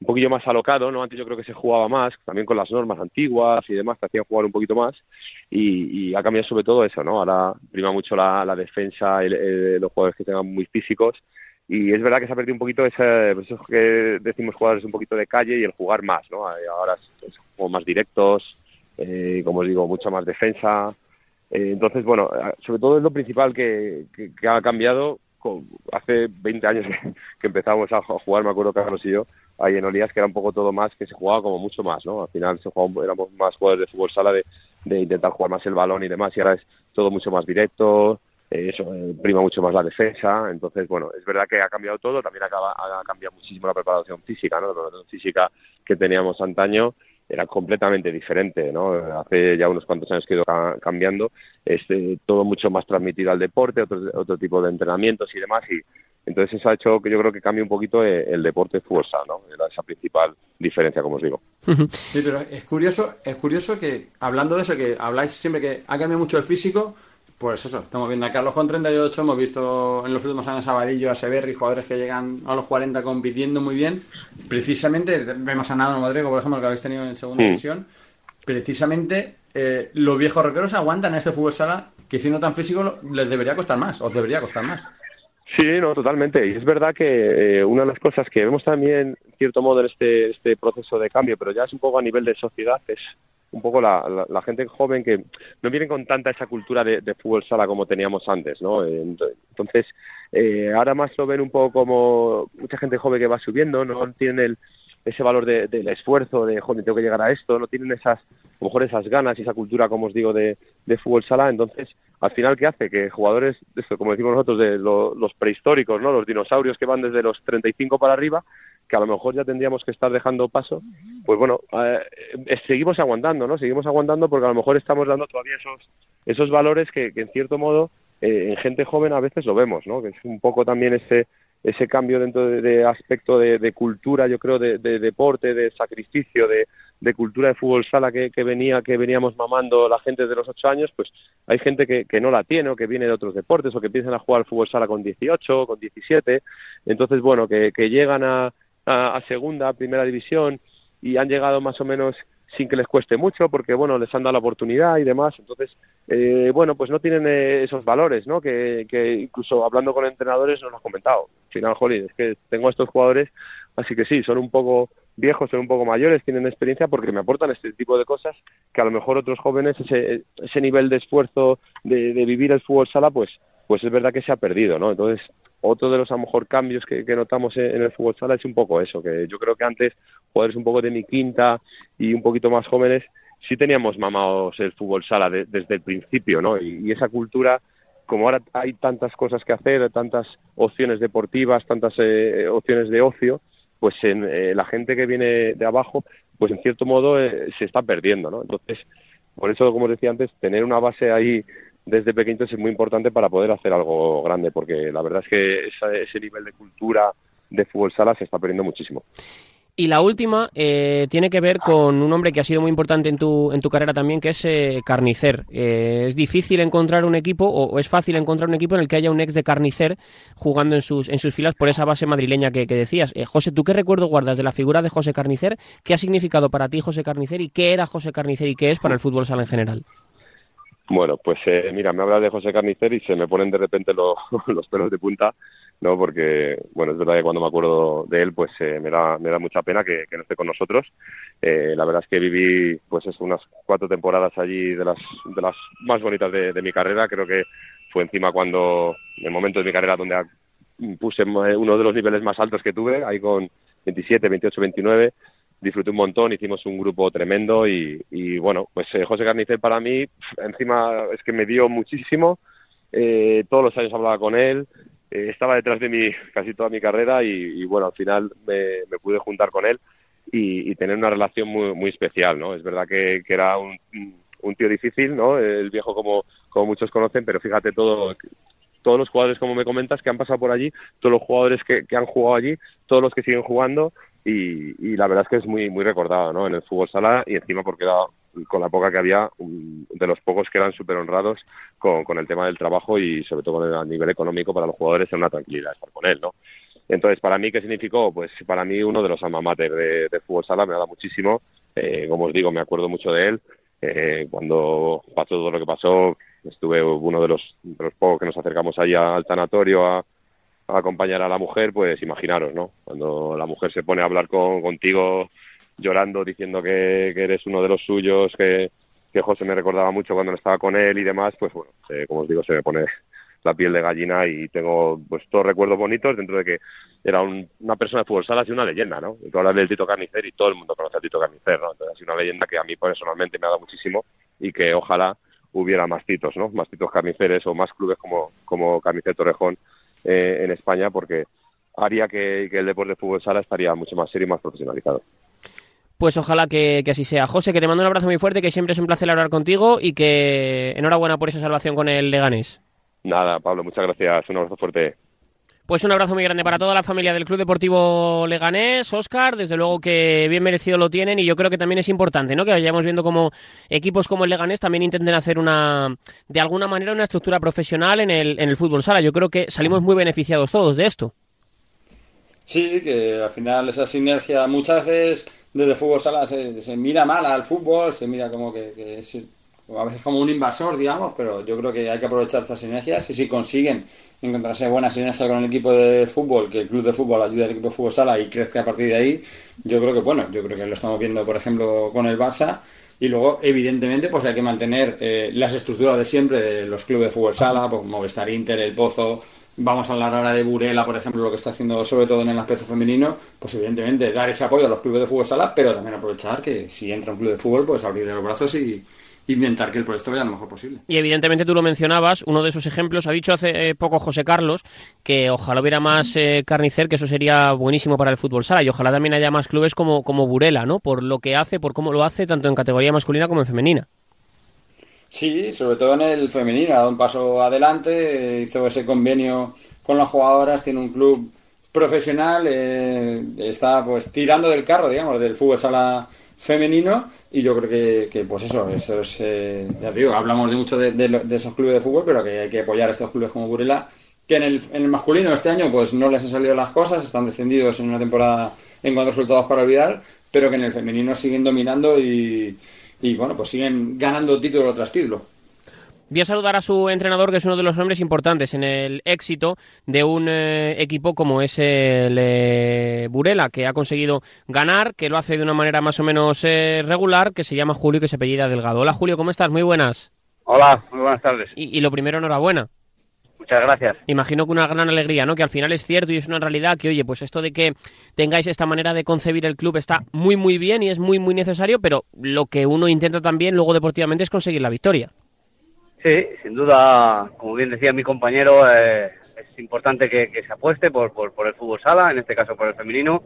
[SPEAKER 4] un poquillo más alocado, ¿no? Antes yo creo que se jugaba más, también con las normas antiguas y demás, te hacían jugar un poquito más, y, ha cambiado sobre todo eso, ¿no? Ahora prima mucho la, defensa, y los jugadores que tengan muy físicos, y es verdad que se ha perdido un poquito ese, pues eso que decimos jugadores un poquito de calle y el jugar más, ¿no? Ahora es, como más directos, eh, como os digo, mucha más defensa, eh, entonces, bueno, sobre todo es lo principal que, ha cambiado. Hace 20 años que empezamos a jugar, me acuerdo Carlos y yo, ahí en Olías, que era un poco todo más, que se jugaba como mucho más, ¿no? Al final se jugaba, éramos más jugadores de fútbol sala de, intentar jugar más el balón y demás, y ahora es todo mucho más directo, eh, eso eh, prima mucho más la defensa. Entonces, bueno, es verdad que ha cambiado todo, también acaba, ha cambiado muchísimo la preparación física, ¿no? La preparación física que teníamos antaño era completamente diferente, ¿no? Hace ya unos cuantos años que ha ido cambiando, es eh, todo mucho más transmitido al deporte, otro, otro tipo de entrenamientos y demás, y entonces eso ha hecho que yo creo que cambie un poquito eh, el, deporte de fuerza, ¿no? esa principal diferencia, como os digo.
[SPEAKER 3] Sí, pero es curioso, es curioso que, hablando de eso, que habláis siempre que ha cambiado mucho el físico, pues eso, estamos viendo a Carlos con 38, hemos visto en los últimos años a Vadillo, a Severri, jugadores que llegan a los 40 compitiendo muy bien. Precisamente, vemos a Nado Modrigo, por ejemplo, que habéis tenido en segunda división. Precisamente, eh, los viejos roqueros aguantan este fútbol sala que siendo tan físico les debería costar más, o debería costar más.
[SPEAKER 4] Sí, no, totalmente. Y es verdad que eh, una de las cosas que vemos también, en cierto modo, en este, este proceso de cambio, pero ya es un poco a nivel de sociedad, es un poco la, la, gente joven que no viene con tanta esa cultura de, fútbol sala como teníamos antes, ¿no? Entonces, eh, ahora más lo ven un poco como mucha gente joven que va subiendo, no tienen el, ese valor del esfuerzo, de, joder, tengo que llegar a esto, no tienen esas, a lo mejor esas ganas y esa cultura, como os digo, de, de fútbol sala, entonces, al final, ¿qué hace? Que jugadores, como decimos nosotros, de los prehistóricos, ¿no? Los dinosaurios que van desde los 35 para arriba, que a lo mejor ya tendríamos que estar dejando paso, pues bueno, eh, seguimos aguantando, ¿no? Seguimos aguantando porque a lo mejor estamos dando todavía esos, esos valores que, en cierto modo eh, en gente joven a veces lo vemos, ¿no? Que es un poco también ese ese cambio dentro de, aspecto de, cultura, yo creo, de, deporte, de sacrificio, de, cultura de fútbol sala que, venía, que veníamos mamando la gente de los ocho años, pues hay gente que, que no la tiene o que viene de otros deportes o que empiezan a jugar fútbol sala con 18, con 17, entonces bueno, que, llegan a, a, segunda, primera división y han llegado más o menos sin que les cueste mucho porque bueno les han dado la oportunidad y demás. Entonces eh, bueno pues no tienen eh, esos valores no que, incluso hablando con entrenadores nos lo han comentado. Al final jolín es que tengo a estos jugadores así que sí son un poco viejos son un poco mayores tienen experiencia porque me aportan este tipo de cosas que a lo mejor otros jóvenes ese ese nivel de esfuerzo de, de vivir el fútbol sala pues pues es verdad que se ha perdido no entonces otro de los a lo mejor cambios que, notamos en, el fútbol sala es un poco eso, que yo creo que antes jugadores un poco de mi quinta y un poquito más jóvenes sí teníamos mamados el fútbol sala desde el principio, ¿no? Y, esa cultura, como ahora hay tantas cosas que hacer, tantas opciones deportivas, tantas eh, opciones de ocio, pues en, eh, la gente que viene de abajo pues en cierto modo se está perdiendo, ¿no? Entonces, por eso, como decía antes, tener una base ahí desde pequeños es muy importante para poder hacer algo grande, porque la verdad es que ese nivel de cultura de fútbol sala se está perdiendo muchísimo.
[SPEAKER 1] Y la última eh, tiene que ver con un hombre que ha sido muy importante en tu, en tu carrera también, que es eh, Carnicer. Eh, ¿Es difícil encontrar un equipo o, es fácil encontrar un equipo en el que haya un ex de Carnicer jugando en sus, en sus filas por esa base madrileña que, que decías? José, ¿tú qué recuerdo guardas de la figura de José Carnicer? ¿Qué ha significado para ti José Carnicer y qué era José Carnicer y qué es para el fútbol sala en general?
[SPEAKER 4] Bueno, pues mira, me habla de José Carnicer y se me ponen de repente los pelos de punta ¿no? Porque, bueno, es verdad que cuando me acuerdo de él, pues eh, me, da, me da mucha pena que, no esté con nosotros. Eh, la verdad es que viví, pues, es unas cuatro temporadas allí de las, de las más bonitas de, mi carrera. Creo que fue encima cuando, en el momento de mi carrera donde puse uno de los niveles más altos que tuve, ahí con 27, 28, 29 disfruté un montón, hicimos un grupo tremendo y, y bueno, pues eh, José Carnicer para mí, encima es que me dio muchísimo, todos los años hablaba con él, eh, estaba detrás de mí casi toda mi carrera y, bueno, al final me, pude juntar con él y, tener una relación muy, muy especial, ¿no? Es verdad que, era un, tío difícil, ¿no? El viejo como, como muchos conocen, pero fíjate todo, todos los jugadores, como me comentas, que han pasado por allí, todos los jugadores que, que han jugado allí, todos los que siguen jugando y, la verdad es que es muy, muy recordado, ¿no? En el fútbol sala y encima porque era con la poca que había, de los pocos que eran súper honrados con, el tema del trabajo y sobre todo a nivel económico para los jugadores es una tranquilidad estar con él, ¿no? Entonces, para mí, ¿qué significó? Pues para mí uno de los alma mater de, fútbol sala me ha dado muchísimo. Eh, como os digo, me acuerdo mucho de él. Eh, cuando pasó todo lo que pasó, estuve uno de los, de los pocos que nos acercamos ahí al tanatorio acompañar a la mujer, pues imaginaros, ¿no? Cuando la mujer se pone a hablar con, contigo llorando, diciendo que, eres uno de los suyos, que, que, José me recordaba mucho cuando estaba con él y demás, pues bueno, como os digo, se me pone la piel de gallina y tengo pues todos recuerdos bonitos dentro de que era una persona de fútbol sala y una leyenda, ¿no? Tú hablas del Tito Carnicer y todo el mundo conoce al Tito Carnicer, ¿no? Entonces es una leyenda que a mí personalmente me ha dado muchísimo y que ojalá hubiera más titos, ¿no? Más titos carniceres o más clubes como, como Carnicer Torrejón eh, en España porque haría que, que el deporte de fútbol sala estaría mucho más serio y más profesionalizado.
[SPEAKER 1] Pues ojalá que, así sea. José, que te mando un abrazo muy fuerte, que siempre es un placer hablar contigo y que enhorabuena por esa salvación con el Leganés.
[SPEAKER 4] Nada, Pablo, muchas gracias. Un abrazo fuerte.
[SPEAKER 1] Pues un abrazo muy grande para toda la familia del Club Deportivo Leganés, Oscar, desde luego que bien merecido lo tienen y yo creo que también es importante, ¿no? Que vayamos viendo como equipos como el Leganés también intenten hacer una, de alguna manera, una estructura profesional en el, en el fútbol sala. Yo creo que salimos muy beneficiados todos de esto.
[SPEAKER 3] Sí, que al final esa sinergia muchas veces desde fútbol sala se, mira mal al fútbol, se mira como que, es a veces como un invasor, digamos, pero yo creo que hay que aprovechar estas sinergias y si consiguen encontrarse buena sinergia con el equipo de fútbol, que el club de fútbol ayude al equipo de fútbol sala y crezca a partir de ahí, yo creo que bueno, yo creo que lo estamos viendo, por ejemplo, con el Barça. Y luego, evidentemente, pues hay que mantener eh, las estructuras de siempre de los clubes de fútbol sala, pues Movistar Inter, El Pozo, vamos a hablar ahora de Burela, por ejemplo, lo que está haciendo sobre todo en el aspecto femenino, pues evidentemente dar ese apoyo a los clubes de fútbol sala, pero también aprovechar que si entra un club de fútbol, pues abrirle los brazos y, intentar que el proyecto vaya lo mejor posible.
[SPEAKER 1] Y evidentemente tú lo mencionabas, uno de esos ejemplos, ha dicho hace eh, poco José Carlos que ojalá hubiera más eh, carnicer, que eso sería buenísimo para el fútbol sala, y ojalá también haya más clubes como, como Burela, ¿no? Por lo que hace, por cómo lo hace, tanto en categoría masculina como en femenina.
[SPEAKER 3] Sí, sobre todo en el femenino, ha dado un paso adelante, hizo ese convenio con las jugadoras, tiene un club profesional, eh, está pues tirando del carro, digamos, del fútbol sala femenino y yo creo que, pues eso, eso es, eh, ya digo, hablamos de mucho de, esos clubes de fútbol, pero que hay que apoyar a estos clubes como Burela, que en el, en el masculino este año pues no les han salido las cosas, están descendidos en una temporada en cuanto a resultados para olvidar, pero que en el femenino siguen dominando y, y bueno, pues siguen ganando título tras título.
[SPEAKER 1] Voy a saludar a su entrenador, que es uno de los hombres importantes en el éxito de un eh, equipo como es el eh, Burela, que ha conseguido ganar, que lo hace de una manera más o menos eh, regular, que se llama Julio y que se apellida Delgado. Hola Julio, ¿cómo estás? Muy buenas.
[SPEAKER 5] Hola, muy buenas tardes.
[SPEAKER 1] Y, y lo primero, enhorabuena.
[SPEAKER 5] Muchas gracias.
[SPEAKER 1] Imagino que una gran alegría, ¿no? Que al final es cierto y es una realidad que, oye, pues esto de que tengáis esta manera de concebir el club está muy, muy bien y es muy, muy necesario, pero lo que uno intenta también luego deportivamente es conseguir la victoria.
[SPEAKER 5] Sí, sin duda, como bien decía mi compañero, eh, es importante que, se apueste por, el fútbol sala, en este caso por el femenino,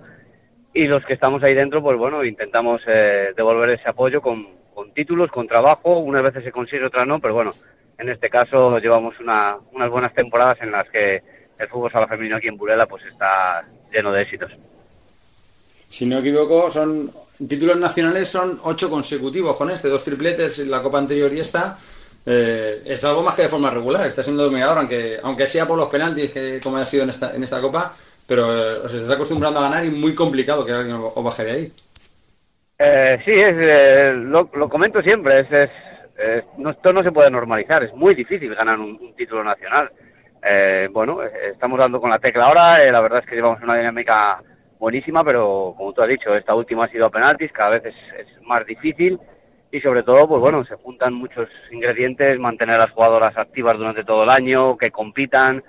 [SPEAKER 5] y los que estamos ahí dentro, pues bueno, intentamos eh, devolver ese apoyo con, con, títulos, con trabajo, unas veces se consigue, otras no, pero bueno, en este caso llevamos una, unas buenas temporadas en las que el fútbol sala femenino aquí en Burela pues está lleno de éxitos.
[SPEAKER 3] Si no equivoco, son títulos nacionales son ocho consecutivos con este, dos tripletes en la Copa anterior y esta. Eh, es algo más que de forma regular, está siendo dominador, aunque, aunque sea por los penaltis, que, como ha sido en esta, en esta Copa, pero se está acostumbrando a ganar y muy complicado que alguien os baje de ahí.
[SPEAKER 5] Eh, sí, es, eh, lo, comento siempre, es, es, no, esto no se puede normalizar, es muy difícil ganar un, título nacional. Eh, bueno, estamos dando con la tecla ahora, la verdad es que llevamos una dinámica buenísima, pero como tú has dicho, esta última ha sido a penaltis, cada vez es, más difícil y sobre todo, pues bueno, se juntan muchos ingredientes, mantener a las jugadoras activas durante todo el año, que compitan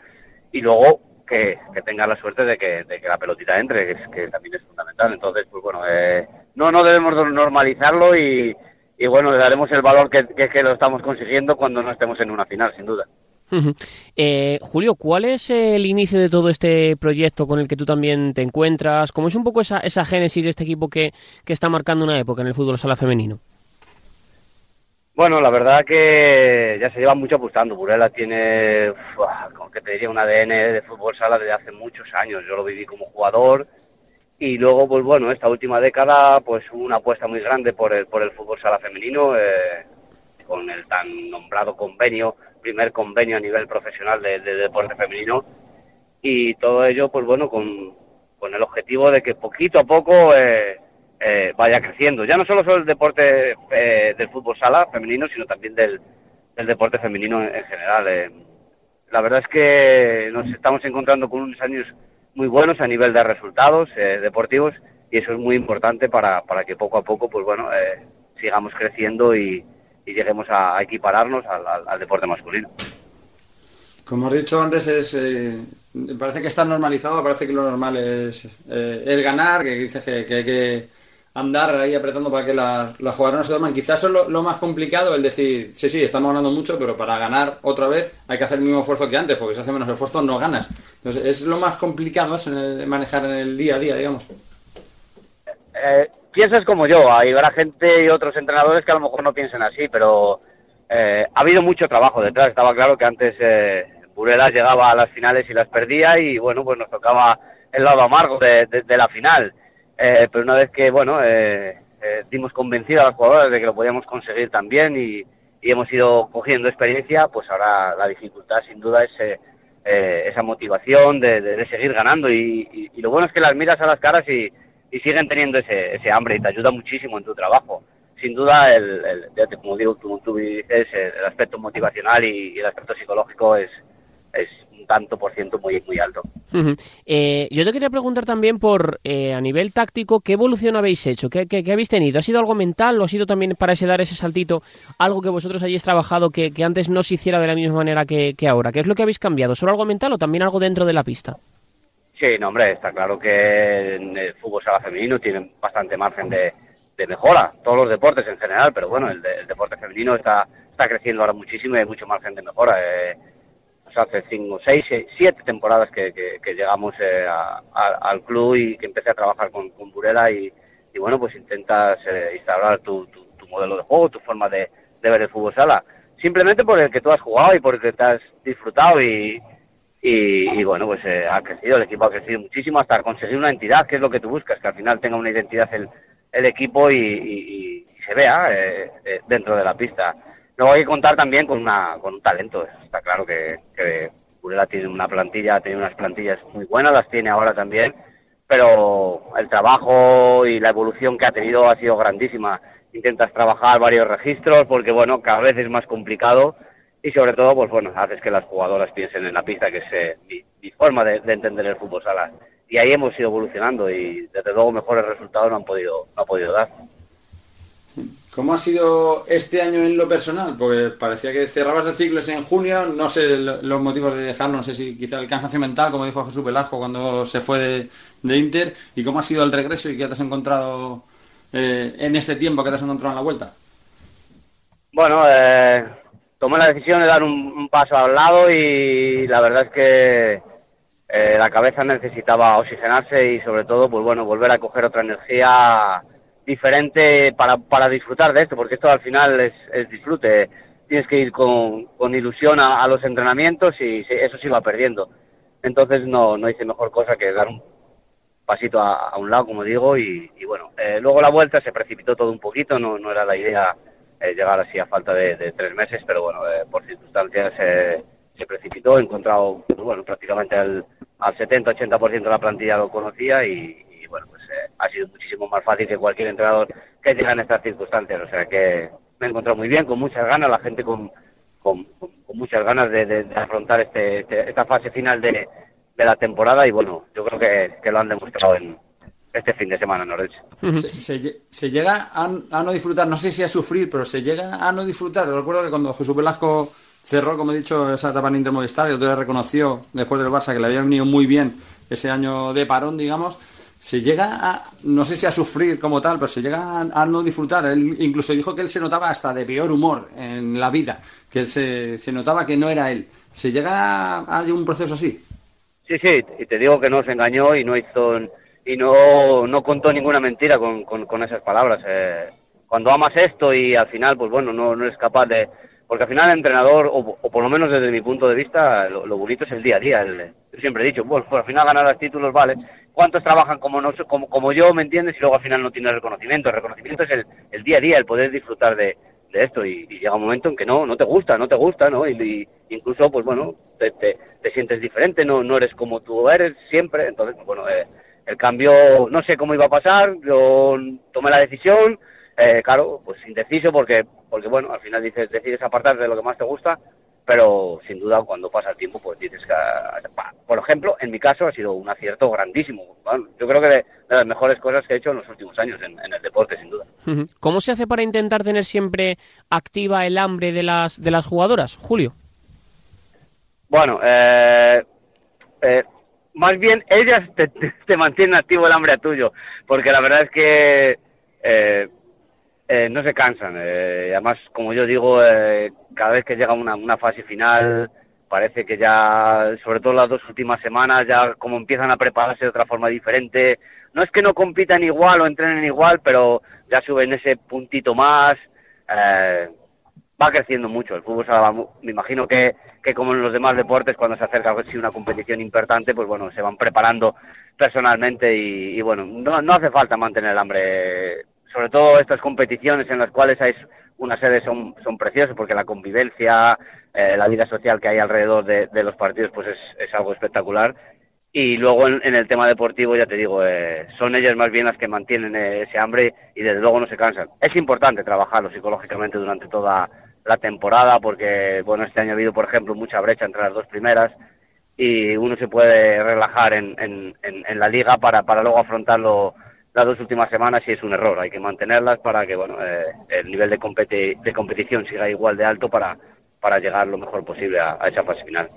[SPEAKER 5] y luego que, tengan la suerte de que, la pelotita entre, que, también es fundamental. Entonces, pues bueno, eh, no, no debemos normalizarlo y, y bueno, le daremos el valor que, que lo estamos consiguiendo cuando no estemos en una final, sin duda.
[SPEAKER 1] Eh, Julio, ¿cuál es el inicio de todo este proyecto con el que tú también te encuentras? ¿Cómo es un poco esa, esa génesis de este equipo que, está marcando una época en el fútbol sala femenino?
[SPEAKER 5] Bueno, la verdad que ya se lleva mucho apostando. Burela tiene, como que te diría, un ADN de fútbol sala desde hace muchos años. Yo lo viví como jugador y luego, pues bueno, esta última década, pues hubo una apuesta muy grande por el, por el fútbol sala femenino, eh, con el tan nombrado convenio primer convenio a nivel profesional de, deporte femenino y todo ello, pues bueno, con, con el objetivo de que poquito a poco eh, eh, vaya creciendo. Ya no solo sobre el deporte eh, del fútbol sala femenino, sino también del, del deporte femenino en, general. la verdad es que nos estamos encontrando con unos años muy buenos a nivel de resultados deportivos y eso es muy importante para, para que poco a poco, pues bueno, sigamos creciendo y, y lleguemos a, equipararnos al, deporte masculino.
[SPEAKER 3] Como has dicho antes, es, eh, parece que está normalizado, parece que lo normal es, eh, ganar, que dices que, hay que andar ahí apretando para que las, jugadoras no se duerman. Quizás es lo, más complicado, el decir, sí, sí, estamos ganando mucho, pero para ganar otra vez hay que hacer el mismo esfuerzo que antes, porque si hace menos esfuerzo no ganas. Entonces, es lo más complicado eso, en manejar en el día a día, digamos.
[SPEAKER 5] Eh, piensas como yo, hay habrá gente y otros entrenadores que a lo mejor no piensen así, pero eh, ha habido mucho trabajo detrás. Estaba claro que antes eh, Burela llegaba a las finales y las perdía y bueno, pues nos tocaba el lado amargo de, la final. Eh, pero una vez que, bueno, eh, dimos convencido a los jugadores de que lo podíamos conseguir también y, y hemos ido cogiendo experiencia, pues ahora la dificultad sin duda es esa motivación de, seguir ganando y, y, lo bueno es que las miras a las caras y, siguen teniendo ese, ese hambre y te ayuda muchísimo en tu trabajo. Sin duda, el, como digo, tú, tú dices, el aspecto motivacional y, el aspecto psicológico es, es un tanto por ciento muy, muy alto.
[SPEAKER 1] Eh, yo te quería preguntar también por, eh, a nivel táctico, ¿qué evolución habéis hecho? ¿Qué, ¿Qué, habéis tenido? ¿Ha sido algo mental o ha sido también para ese dar ese saltito algo que vosotros hayáis trabajado que, que antes no se hiciera de la misma manera que, que ahora? ¿Qué es lo que habéis cambiado? ¿Solo algo mental o también algo dentro de la pista?
[SPEAKER 5] Sí, no, hombre, está claro que en el fútbol sala femenino tienen bastante margen de, mejora, todos los deportes en general, pero bueno, el, deporte femenino está, está creciendo ahora muchísimo y hay mucho margen de mejora. Eh, hace cinco, seis, siete temporadas que, llegamos eh, al club y que empecé a trabajar con, Burela y, bueno, pues intentas eh, instaurar tu, modelo de juego, tu forma de, ver el fútbol sala, simplemente por el que tú has jugado y por que te has disfrutado y, y, bueno, pues eh, ha crecido, el equipo ha crecido muchísimo hasta conseguir una entidad, que es lo que tú buscas, que al final tenga una identidad el, equipo y, se vea eh, eh, dentro de la pista. Luego hay que contar también con, una, con un talento, está claro que, que tiene una plantilla, tiene unas plantillas muy buenas, las tiene ahora también, pero el trabajo y la evolución que ha tenido ha sido grandísima. Intentas trabajar varios registros porque, bueno, cada vez es más complicado y sobre todo, pues bueno, haces que las jugadoras piensen en la pista, que es eh, mi, forma de, entender el fútbol sala. Y ahí hemos ido evolucionando y desde luego mejores resultados no han podido, no ha podido dar.
[SPEAKER 3] ¿Cómo ha sido este año en lo personal? Porque parecía que cerrabas el ciclo en junio, no sé los motivos de dejarlo, no sé si quizá el cansancio mental, como dijo Jesús Velasco cuando se fue de, Inter, y cómo ha sido el regreso y qué te has encontrado eh, en ese tiempo que te has encontrado en la vuelta.
[SPEAKER 5] Bueno, eh, tomé la decisión de dar un, paso al lado y la verdad es que eh, la cabeza necesitaba oxigenarse y sobre todo, pues bueno, volver a coger otra energía diferente para, para disfrutar de esto, porque esto al final es, es disfrute. Tienes que ir con, con ilusión a, a, los entrenamientos y eso se iba perdiendo. Entonces no, no hice mejor cosa que dar un pasito a, a un lado, como digo, y, y bueno, eh, luego la vuelta se precipitó todo un poquito, no, no era la idea eh, llegar así a falta de, de tres meses, pero bueno, eh, por circunstancias se precipitó, he encontrado, pues, bueno, prácticamente al, al 70-80% de la plantilla lo conocía y, ha sido muchísimo más fácil que cualquier entrenador que llega en estas circunstancias, o sea que me he encontrado muy bien, con muchas ganas, la gente con, con, con, muchas ganas de, de, de afrontar este, este, esta fase final de, de, la temporada y bueno, yo creo que, que lo han demostrado en este fin de semana en Orense.
[SPEAKER 3] Se, se, se, llega a, a, no disfrutar, no sé si a sufrir, pero se llega a no disfrutar. Recuerdo que cuando Jesús Velasco cerró, como he dicho, esa etapa en Inter Movistar y otro reconoció después del Barça que le había venido muy bien ese año de parón, digamos, se llega a, no sé si a sufrir como tal, pero se llega a, no disfrutar. Él incluso dijo que él se notaba hasta de peor humor en la vida, que él se, se notaba que no era él. ¿Se llega a, un proceso así?
[SPEAKER 5] Sí, sí, y te digo que no se engañó y no hizo y no, no contó ninguna mentira con, con, esas palabras. Eh, cuando amas esto y al final, pues bueno, no, no eres capaz de, porque al final el entrenador, o, por lo menos desde mi punto de vista, lo, bonito es el día a día. El, siempre he dicho, bueno, pues al final ganar los títulos, vale. ¿Cuántos trabajan como, no, como, como yo, me entiendes? Y luego al final no tiene reconocimiento. El reconocimiento es el, el día a día, el poder disfrutar de, de esto. Y, llega un momento en que no, no te gusta, no te gusta, ¿no? Y, incluso, pues bueno, te, te, te, sientes diferente, no, no eres como tú eres siempre. Entonces, pues, bueno, eh, el cambio, no sé cómo iba a pasar, yo tomé la decisión eh, claro, pues indeciso porque, porque bueno, al final dices, decides apartarte de lo que más te gusta, pero sin duda cuando pasa el tiempo, pues dices que, por ejemplo, en mi caso ha sido un acierto grandísimo. Bueno, yo creo que de, de, las mejores cosas que he hecho en los últimos años en, en, el deporte, sin duda.
[SPEAKER 1] ¿Cómo se hace para intentar tener siempre activa el hambre de las, de las jugadoras, Julio?
[SPEAKER 5] Bueno, eh, eh, más bien ellas te, te, te, mantienen activo el hambre a tuyo, porque la verdad es que eh, eh, no se cansan. Eh, además, como yo digo, eh, cada vez que llega una, fase final, parece que ya, sobre todo las dos últimas semanas, ya como empiezan a prepararse de otra forma diferente. No es que no compitan igual o entrenen igual, pero ya suben ese puntito más. Eh, va creciendo mucho. El fútbol me imagino que, que como en los demás deportes, cuando se acerca así una competición importante, pues bueno, se van preparando personalmente y, y bueno, no, no hace falta mantener el hambre sobre todo estas competiciones en las cuales hay una sede son, preciosas porque la convivencia, eh, la vida social que hay alrededor de, los partidos pues es, algo espectacular. Y luego en, el tema deportivo, ya te digo, eh, son ellas más bien las que mantienen eh, ese hambre y desde luego no se cansan. Es importante trabajarlo psicológicamente durante toda la temporada porque, bueno, este año ha habido, por ejemplo, mucha brecha entre las dos primeras y uno se puede relajar en, en, en la liga para, para luego afrontarlo las dos últimas semanas sí es un error. Hay que mantenerlas para que bueno eh, el nivel de, competi de competición siga igual de alto para, para llegar lo mejor posible a, esa fase final.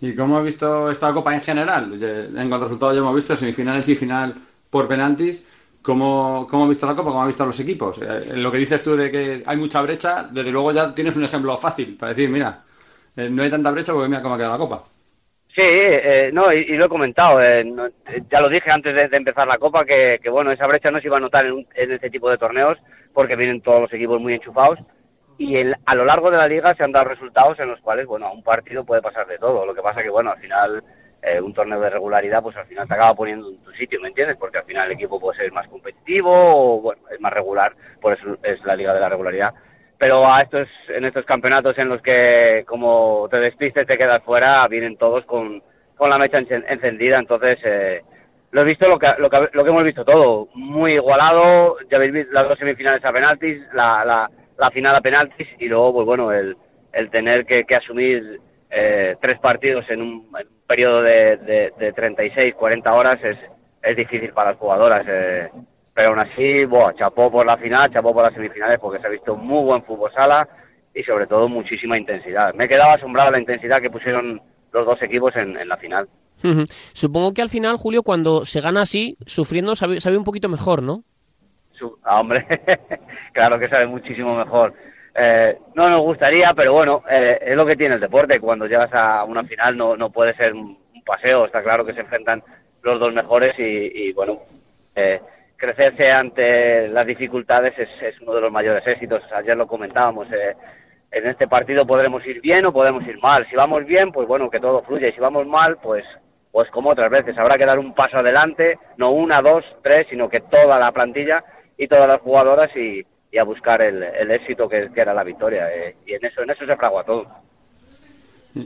[SPEAKER 3] ¿Y cómo ha visto esta Copa en general? En cuanto a resultados ya hemos visto semifinales y final por penaltis. ¿Cómo, ¿Cómo ha visto la Copa? ¿Cómo ha visto los equipos? Eh, lo que dices tú de que hay mucha brecha, desde luego ya tienes un ejemplo fácil para decir, mira, eh, no hay tanta brecha porque mira cómo ha quedado la Copa.
[SPEAKER 5] Sí, eh, no, y, lo he comentado, eh, no, ya lo dije antes de, empezar la Copa, que, que bueno, esa brecha no se iba a notar en, en este tipo de torneos, porque vienen todos los equipos muy enchufados, y el, a lo largo de la liga se han dado resultados en los cuales, bueno, a un partido puede pasar de todo, lo que pasa que, bueno, al final, eh, un torneo de regularidad, pues al final te acaba poniendo en tu sitio, ¿me entiendes? Porque al final el equipo puede ser más competitivo, o, bueno, es más regular, por eso es la liga de la regularidad, pero a estos en estos campeonatos en los que como te despistes te quedas fuera vienen todos con, con la mecha encendida. Entonces eh, lo he visto lo que, lo lo que hemos visto todo. Muy igualado. Ya habéis visto las dos semifinales a penaltis la, la, la final a penaltis y luego pues bueno el, el tener que, que asumir eh, tres partidos en un, en un periodo de, de, de 36 40 horas es es difícil para las jugadoras eh, pero aún así, bueno, chapó por la final, chapó por las semifinales porque se ha visto muy buen fútbol sala y sobre todo muchísima intensidad. Me he quedado asombrado la intensidad que pusieron los dos equipos en, en la final.
[SPEAKER 1] Uh -huh. Supongo que al final, Julio, cuando se gana así, sufriendo, sabe, sabe un poquito mejor, ¿no?
[SPEAKER 5] Ah, hombre, claro que sabe muchísimo mejor. Eh, no nos gustaría, pero bueno, eh, es lo que tiene el deporte. Cuando llegas a una final no, no puede ser un paseo. Está claro que se enfrentan los dos mejores y, bueno, eh, crecerse ante las dificultades es, uno de los mayores éxitos. Ayer lo comentábamos. Eh, en este partido podremos ir bien o podemos ir mal. Si vamos bien, pues bueno, que todo fluya. Y si vamos mal, pues, pues como otras veces, habrá que dar un paso adelante, no una, dos, tres, sino que toda la plantilla y todas las jugadoras y, a buscar el, éxito que, era la victoria. Eh, y en eso, en eso se fragua todo.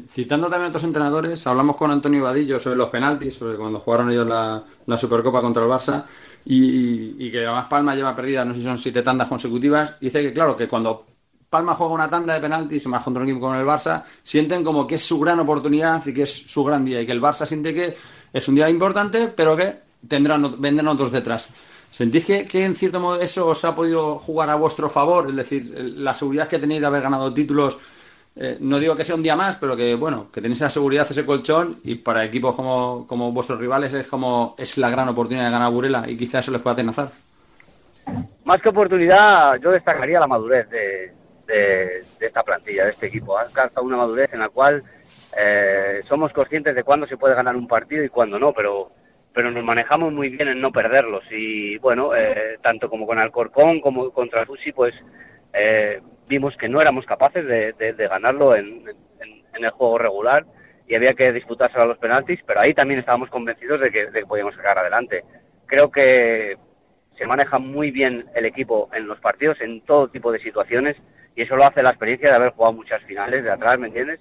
[SPEAKER 3] Citando también a otros entrenadores, hablamos con Antonio Vadillo sobre los penaltis, sobre cuando jugaron ellos la, Supercopa contra el Barça, y, que además Palma lleva perdida, no sé si son siete tandas consecutivas, dice que claro, que cuando Palma juega una tanda de penaltis, más contra un equipo con el Barça, sienten como que es su gran oportunidad y que es su gran día, y que el Barça siente que es un día importante, pero que tendrán, vendrán otros detrás. ¿Sentís que, que, en cierto modo eso os ha podido jugar a vuestro favor? Es decir, la seguridad que tenéis de haber ganado títulos eh, no digo que sea un día más, pero que bueno, que tenéis esa seguridad, ese colchón y para equipos como, vuestros rivales es como es la gran oportunidad de ganar Burela y quizás eso les pueda atenazar.
[SPEAKER 5] Más que oportunidad, yo destacaría la madurez de, esta plantilla, de este equipo. Ha alcanzado una madurez en la cual eh, somos conscientes de cuándo se puede ganar un partido y cuándo no, pero pero nos manejamos muy bien en no perderlos y bueno, eh, tanto como con Alcorcón como contra Fusi, pues eh, vimos que no éramos capaces de, ganarlo en, el juego regular y había que disputarse a los penaltis, pero ahí también estábamos convencidos de que, podíamos sacar adelante. Creo que se maneja muy bien el equipo en los partidos, en todo tipo de situaciones, y eso lo hace la experiencia de haber jugado muchas finales de atrás, ¿me entiendes?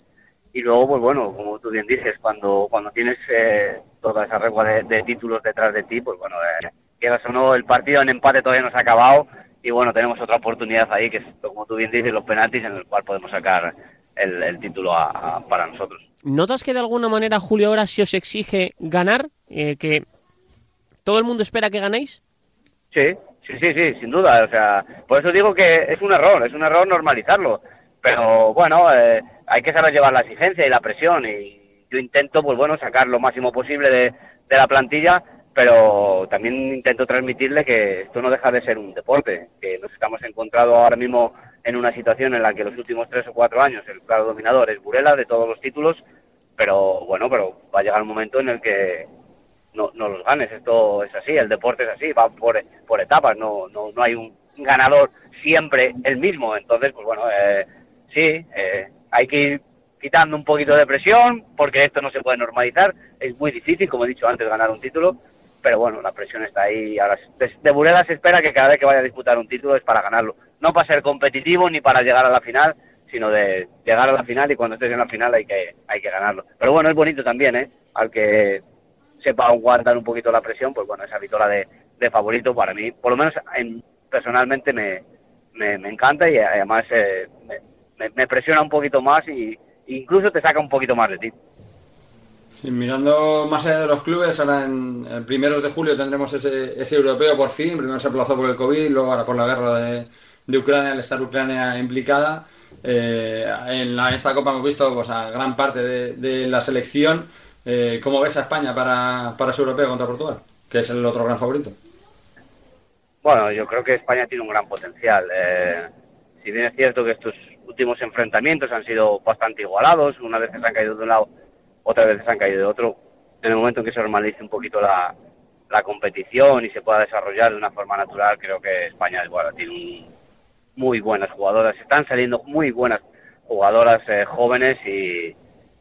[SPEAKER 5] Y luego, pues bueno, como tú bien dices, cuando, cuando tienes eh, toda esa regla de, títulos detrás de ti, pues bueno, eh, quieras o no, el partido en empate todavía no se ha acabado y bueno, tenemos otra oportunidad ahí, que es, como tú bien dices, los penaltis, en el cual podemos sacar el, título para nosotros.
[SPEAKER 1] ¿Notas que de alguna manera, Julio, ahora se os exige ganar? Eh, ¿Que todo el mundo espera que ganéis?
[SPEAKER 5] Sí, sí, sí, sí, sin duda. O sea, por eso digo que es un error, es un error normalizarlo. Pero bueno, eh, hay que saber llevar la exigencia y la presión. Y yo intento, pues bueno, sacar lo máximo posible de, de la plantilla pero también intento transmitirle que esto no deja de ser un deporte, que nos estamos encontrando ahora mismo en una situación en la que los últimos tres o cuatro años el claro dominador es Burela de todos los títulos, pero bueno, pero va a llegar un momento en el que no, no los ganes, esto es así, el deporte es así, va por, por etapas, no, no, no hay un ganador siempre el mismo, entonces pues bueno, eh, sí, eh, hay que ir quitando un poquito de presión, porque esto no se puede normalizar, es muy difícil, como he dicho antes, ganar un título, pero bueno, la presión está ahí. Ahora, de Burela se espera que cada vez que vaya a disputar un título es para ganarlo. No para ser competitivo ni para llegar a la final, sino de llegar a la final y cuando estés en la final hay que, hay que ganarlo. Pero bueno, es bonito también, ¿eh? Al que sepa aguantar un poquito la presión, pues bueno, esa victoria de, favorito para mí, por lo menos personalmente me, me, encanta y además eh, me, me, presiona un poquito más y incluso te saca un poquito más de ti
[SPEAKER 3] mirando más allá de los clubes, ahora en, primeros de julio tendremos ese, ese, europeo por fin. Primero se aplazó por el COVID, luego ahora por la guerra de, de Ucrania, al estar Ucrania implicada. Eh, en, la, esta Copa hemos visto pues, a gran parte de, la selección. Eh, ¿Cómo ves a España para, para su europeo contra Portugal? Que es el otro gran favorito.
[SPEAKER 5] Bueno, yo creo que España tiene un gran potencial. Eh, si bien es cierto que estos últimos enfrentamientos han sido bastante igualados, una vez que se han caído de un lado otras veces han caído de otro. En el momento en que se normalice un poquito la, la competición y se pueda desarrollar de una forma natural, creo que España bueno, tiene muy buenas jugadoras. Están saliendo muy buenas jugadoras eh, jóvenes y,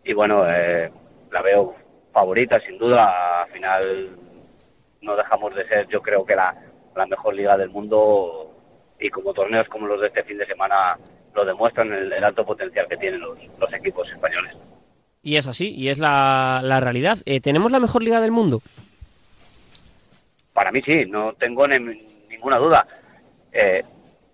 [SPEAKER 5] y bueno, eh, la veo favorita sin duda. Al final no dejamos de ser, yo creo que la, la mejor liga del mundo y como torneos como los de este fin de semana lo demuestran el, el alto potencial que tienen los, los equipos españoles.
[SPEAKER 1] Y es así, y es la, la realidad. Eh, ¿Tenemos la mejor liga del mundo?
[SPEAKER 5] Para mí sí, no tengo ninguna duda. Eh,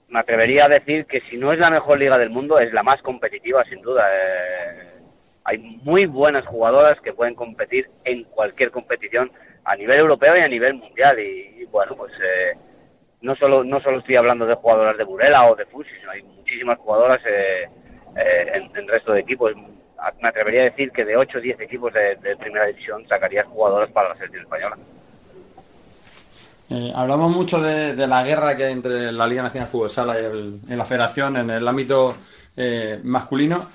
[SPEAKER 5] me atrevería a decir que si no es la mejor liga del mundo, es la más competitiva, sin duda. Eh, hay muy buenas jugadoras que pueden competir en cualquier competición a nivel europeo y a nivel mundial. Y, bueno, pues no solo no solo estoy hablando de jugadoras de Burela o de Fusi, sino hay muchísimas jugadoras en el resto de equipos me atrevería a decir que de 8 o 10 equipos de, primera división sacarías jugadores para la selección española.
[SPEAKER 3] Eh, hablamos mucho de, la guerra que hay entre la Liga Nacional de Fútbol Sala y en la Federación en el ámbito eh, masculino.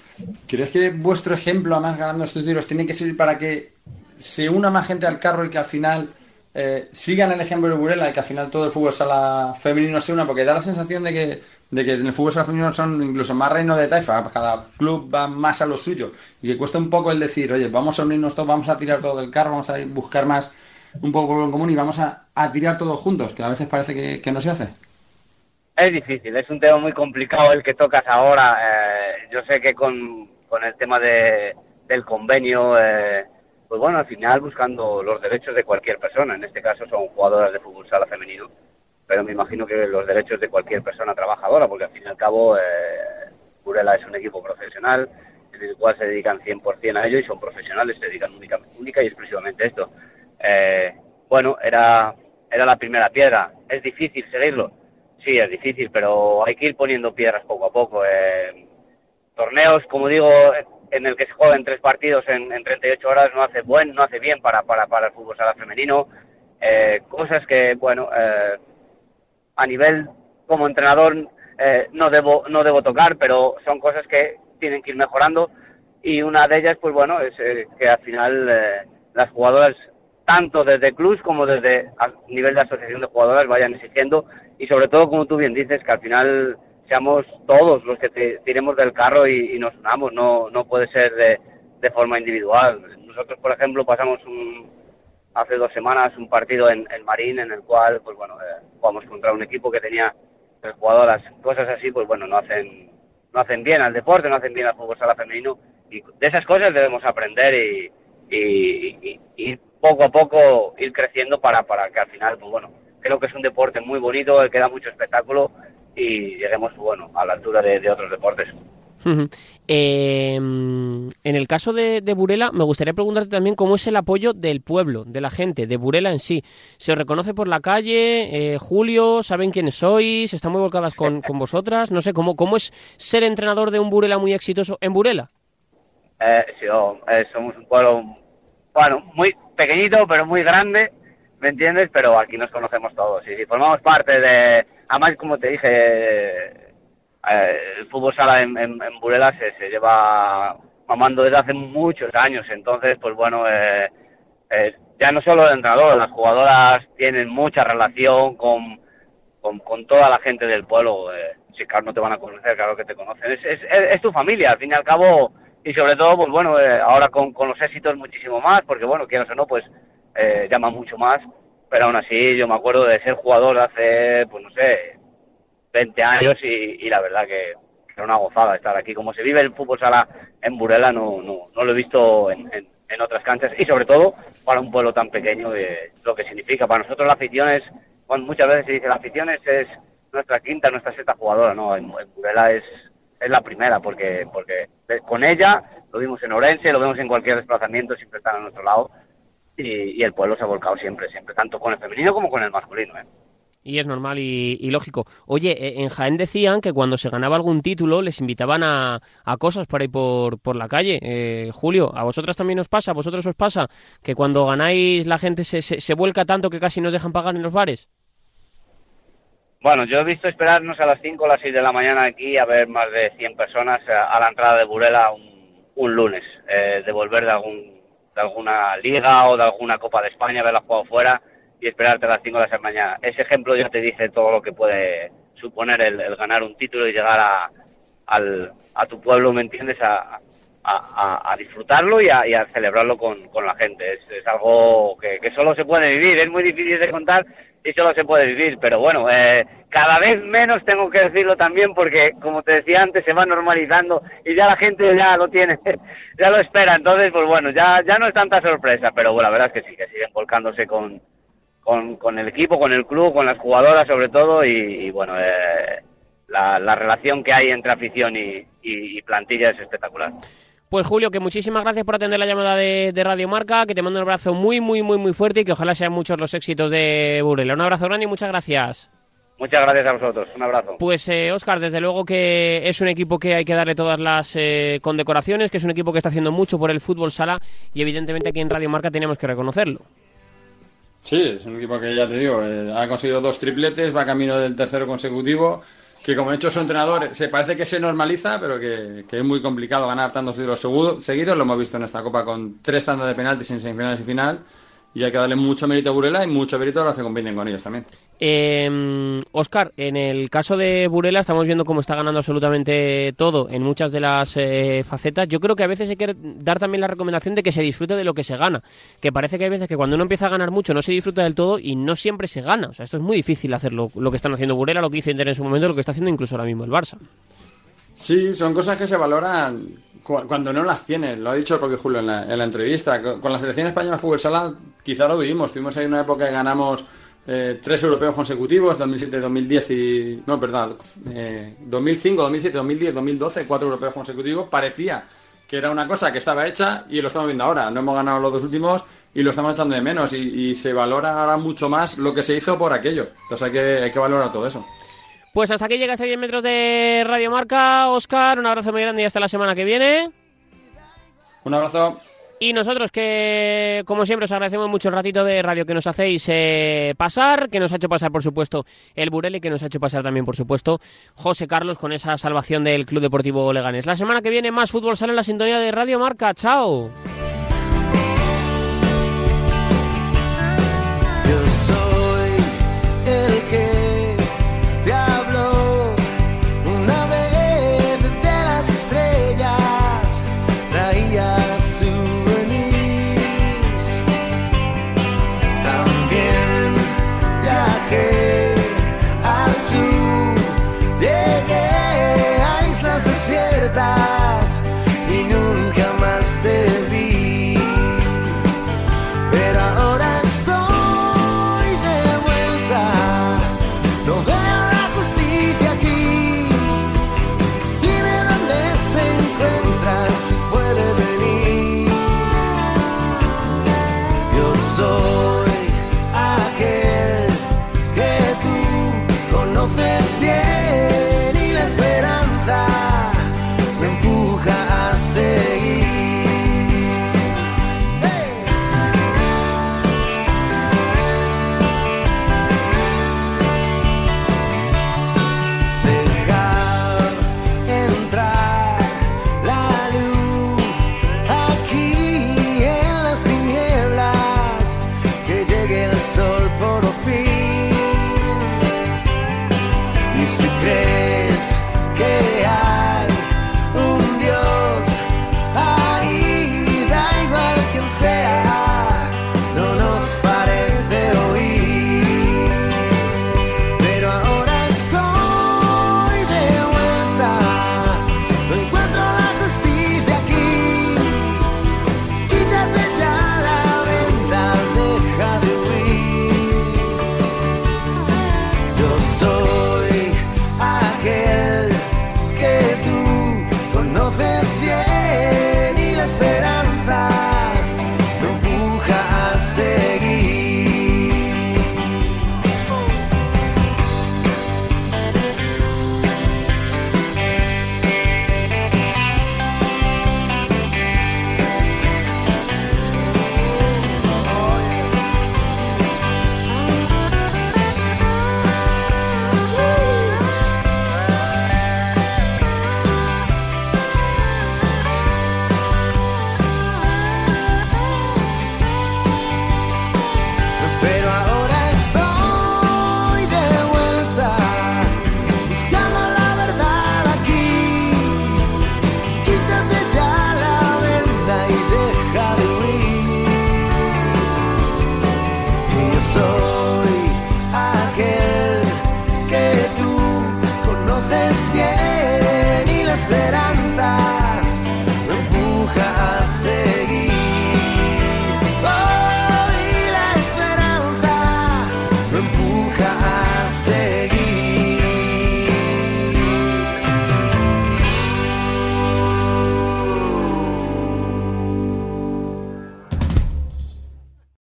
[SPEAKER 3] ¿Crees que vuestro ejemplo, además ganando estos tiros, tiene que servir para que se una más gente al carro y que al final eh, sigan el ejemplo de Burela y que al final todo el fútbol sala femenino se una, porque da la sensación de que, de que en el fútbol femenino son incluso más reinos de taifa, cada club va más a lo suyo y que cuesta un poco el decir, oye, vamos a unirnos todos, vamos a tirar todo del carro, vamos a buscar más un poco en común y vamos a, tirar todos juntos, que a veces parece que, no se hace.
[SPEAKER 5] Es difícil, es un tema muy complicado el que tocas ahora. Eh, yo sé que con, con el tema de, del convenio... Eh, pues bueno, al final buscando los derechos de cualquier persona. En este caso son jugadoras de fútbol sala femenino, pero me imagino que los derechos de cualquier persona trabajadora, porque al fin y al cabo eh, es un equipo profesional, en el cual se dedican 100% a ello y son profesionales, se dedican única, única y exclusivamente a esto. Eh, bueno, era, era la primera piedra. ¿Es difícil seguirlo? Sí, es difícil, pero hay que ir poniendo piedras poco a poco. Eh, torneos, como digo, en el que se juegan tres partidos en, en 38 horas no hace buen, no hace bien para, para, para el fútbol sala femenino. Eh, cosas que, bueno, eh, a nivel como entrenador eh, no debo no debo tocar, pero son cosas que tienen que ir mejorando. Y una de ellas, pues bueno, es que al final las jugadoras tanto desde clubs como desde a nivel de asociación de jugadoras vayan exigiendo. Y sobre todo, como tú bien dices, que al final seamos todos los que tiremos del carro y, nos unamos, no, no puede ser de, de, forma individual. Nosotros, por ejemplo, pasamos un, hace dos semanas un partido en, el Marín en el cual, pues bueno, eh, jugamos contra un equipo que tenía tres jugadoras, cosas así, pues bueno, no hacen, no hacen bien al deporte, no hacen bien al fútbol sala femenino y de esas cosas debemos aprender y, y, poco a poco ir creciendo para, para que al final, pues bueno, creo que es un deporte muy bonito, que da mucho espectáculo y lleguemos bueno a la altura de, otros deportes.
[SPEAKER 1] Em, en el caso de, Burela, me gustaría preguntarte también cómo es el apoyo del pueblo, de la gente, de Burela en sí. ¿Se os reconoce por la calle? Eh, Julio, ¿saben quiénes sois? ¿Están muy volcadas con, vosotras? No sé, ¿cómo, ¿cómo es ser entrenador de un Burela muy exitoso en Burela?
[SPEAKER 5] Eh, sí, oh, eh, somos un pueblo, bueno, muy pequeñito, pero muy grande, ¿me entiendes? Pero aquí nos conocemos todos y formamos parte de además, como te dije, eh, el fútbol sala en, en, Burela se, lleva mamando desde hace muchos años. Entonces, pues bueno, eh, eh, ya no solo el entrenador, las jugadoras tienen mucha relación con, con, toda la gente del pueblo. Eh, si claro no te van a conocer, claro que te conocen. Es, es, tu familia, al fin y al cabo. Y sobre todo, pues bueno, ahora con, con los éxitos muchísimo más, porque bueno, quieras o no, pues llama mucho más pero aún así yo me acuerdo de ser jugador hace, pues no sé, 20 años y, la verdad que era una gozada estar aquí. Como se vive el fútbol sala en Burela, no, no, no lo he visto en, otras canchas y sobre todo para un pueblo tan pequeño lo que significa. Para nosotros la afición es, cuando muchas veces se dice la afición es, nuestra quinta, nuestra sexta jugadora, no, en, Burela es, es la primera porque, porque con ella lo vimos en Orense, lo vemos en cualquier desplazamiento, siempre están a nuestro lado y, el pueblo se ha volcado siempre, siempre, tanto con el femenino como con el masculino. ¿eh?
[SPEAKER 1] Y es normal y, lógico. Oye, e, en Jaén decían que cuando se ganaba algún título les invitaban a, a cosas para ir por, por la calle. Eh, Julio, ¿a vosotras también os pasa? ¿A vosotros os pasa que cuando ganáis la gente se, vuelca tanto que casi nos dejan pagar en los bares?
[SPEAKER 5] Bueno, yo he visto esperarnos a las 5 o las 6 de la mañana aquí a ver más de 100 personas a, la entrada de Burela un, un lunes, eh, de volver de algún de alguna liga o de alguna Copa de España, haberla jugado fuera y esperarte a las 5 de la mañana. Ese ejemplo ya te dice todo lo que puede suponer el, ganar un título y llegar a, al, a tu pueblo, ¿me entiendes? A, a, disfrutarlo y a, y a celebrarlo con, con, la gente. Es, es algo que, que, solo se puede vivir, es muy difícil de contar y solo se puede vivir, pero bueno, eh, cada vez menos tengo que decirlo también porque, como te decía antes, se va normalizando y ya la gente ya lo tiene, ya lo espera, entonces, pues bueno, ya, ya no es tanta sorpresa, pero bueno, la verdad es que sí, que siguen volcándose con, con, con el equipo, con el club, con las jugadoras sobre todo y, bueno, eh, la, la, relación que hay entre afición y, y plantilla es espectacular.
[SPEAKER 1] Pues Julio, que muchísimas gracias por atender la llamada de, Radio Marca, que te mando un abrazo muy, muy, muy, muy fuerte y que ojalá sean muchos los éxitos de Burela. Un abrazo grande y muchas gracias.
[SPEAKER 5] Muchas gracias a vosotros, un abrazo.
[SPEAKER 1] Pues Oscar, eh, desde luego que es un equipo que hay que darle todas las eh, condecoraciones, que es un equipo que está haciendo mucho por el fútbol sala y evidentemente aquí en Radio Marca tenemos que reconocerlo.
[SPEAKER 3] Sí, es un equipo que ya te digo, eh, ha conseguido dos tripletes, va camino del tercero consecutivo que como ha hecho su entrenador, se parece que se normaliza, pero que, que es muy complicado ganar tantos títulos seguidos. Lo hemos visto en esta Copa con tres tandas de penaltis en semifinales y final. Y hay que darle mucho mérito a Burela y mucho mérito a los que compiten con ellos también.
[SPEAKER 1] Oscar, en el caso de Burela estamos viendo cómo está ganando absolutamente todo en muchas de las eh, facetas. Yo creo que a veces hay que dar también la recomendación de que se disfrute de lo que se gana. Que parece que hay veces que cuando uno empieza a ganar mucho no se disfruta del todo y no siempre se gana. O sea, esto es muy difícil hacerlo. Lo que están haciendo Burela, lo que hizo Inter en su momento, lo que está haciendo incluso ahora mismo el Barça.
[SPEAKER 3] Sí, son cosas que se valoran cuando no las tienes, lo ha dicho el propio Julio en la, en la entrevista. Con la selección española de fútbol sala quizá lo vivimos. Tuvimos ahí una época que ganamos eh, tres europeos consecutivos, 2007, 2010 y... No, perdón, eh, 2005, 2007, 2010, 2012, cuatro europeos consecutivos. Parecía que era una cosa que estaba hecha y lo estamos viendo ahora. No hemos ganado los dos últimos y lo estamos echando de menos y, y se valora ahora mucho más lo que se hizo por aquello. Entonces hay que, hay que valorar todo eso.
[SPEAKER 1] Pues hasta aquí llega este 10 metros de Radio Marca. Oscar, un abrazo muy grande y hasta la semana que viene.
[SPEAKER 3] Un abrazo.
[SPEAKER 1] Y nosotros que, como siempre, os agradecemos mucho el ratito de radio que nos hacéis eh, pasar, que nos ha hecho pasar, por supuesto, el Burel y que nos ha hecho pasar también, por supuesto, José Carlos con esa salvación del Club Deportivo Leganés. La semana que viene más fútbol sale en la sintonía de Radio Marca. ¡Chao!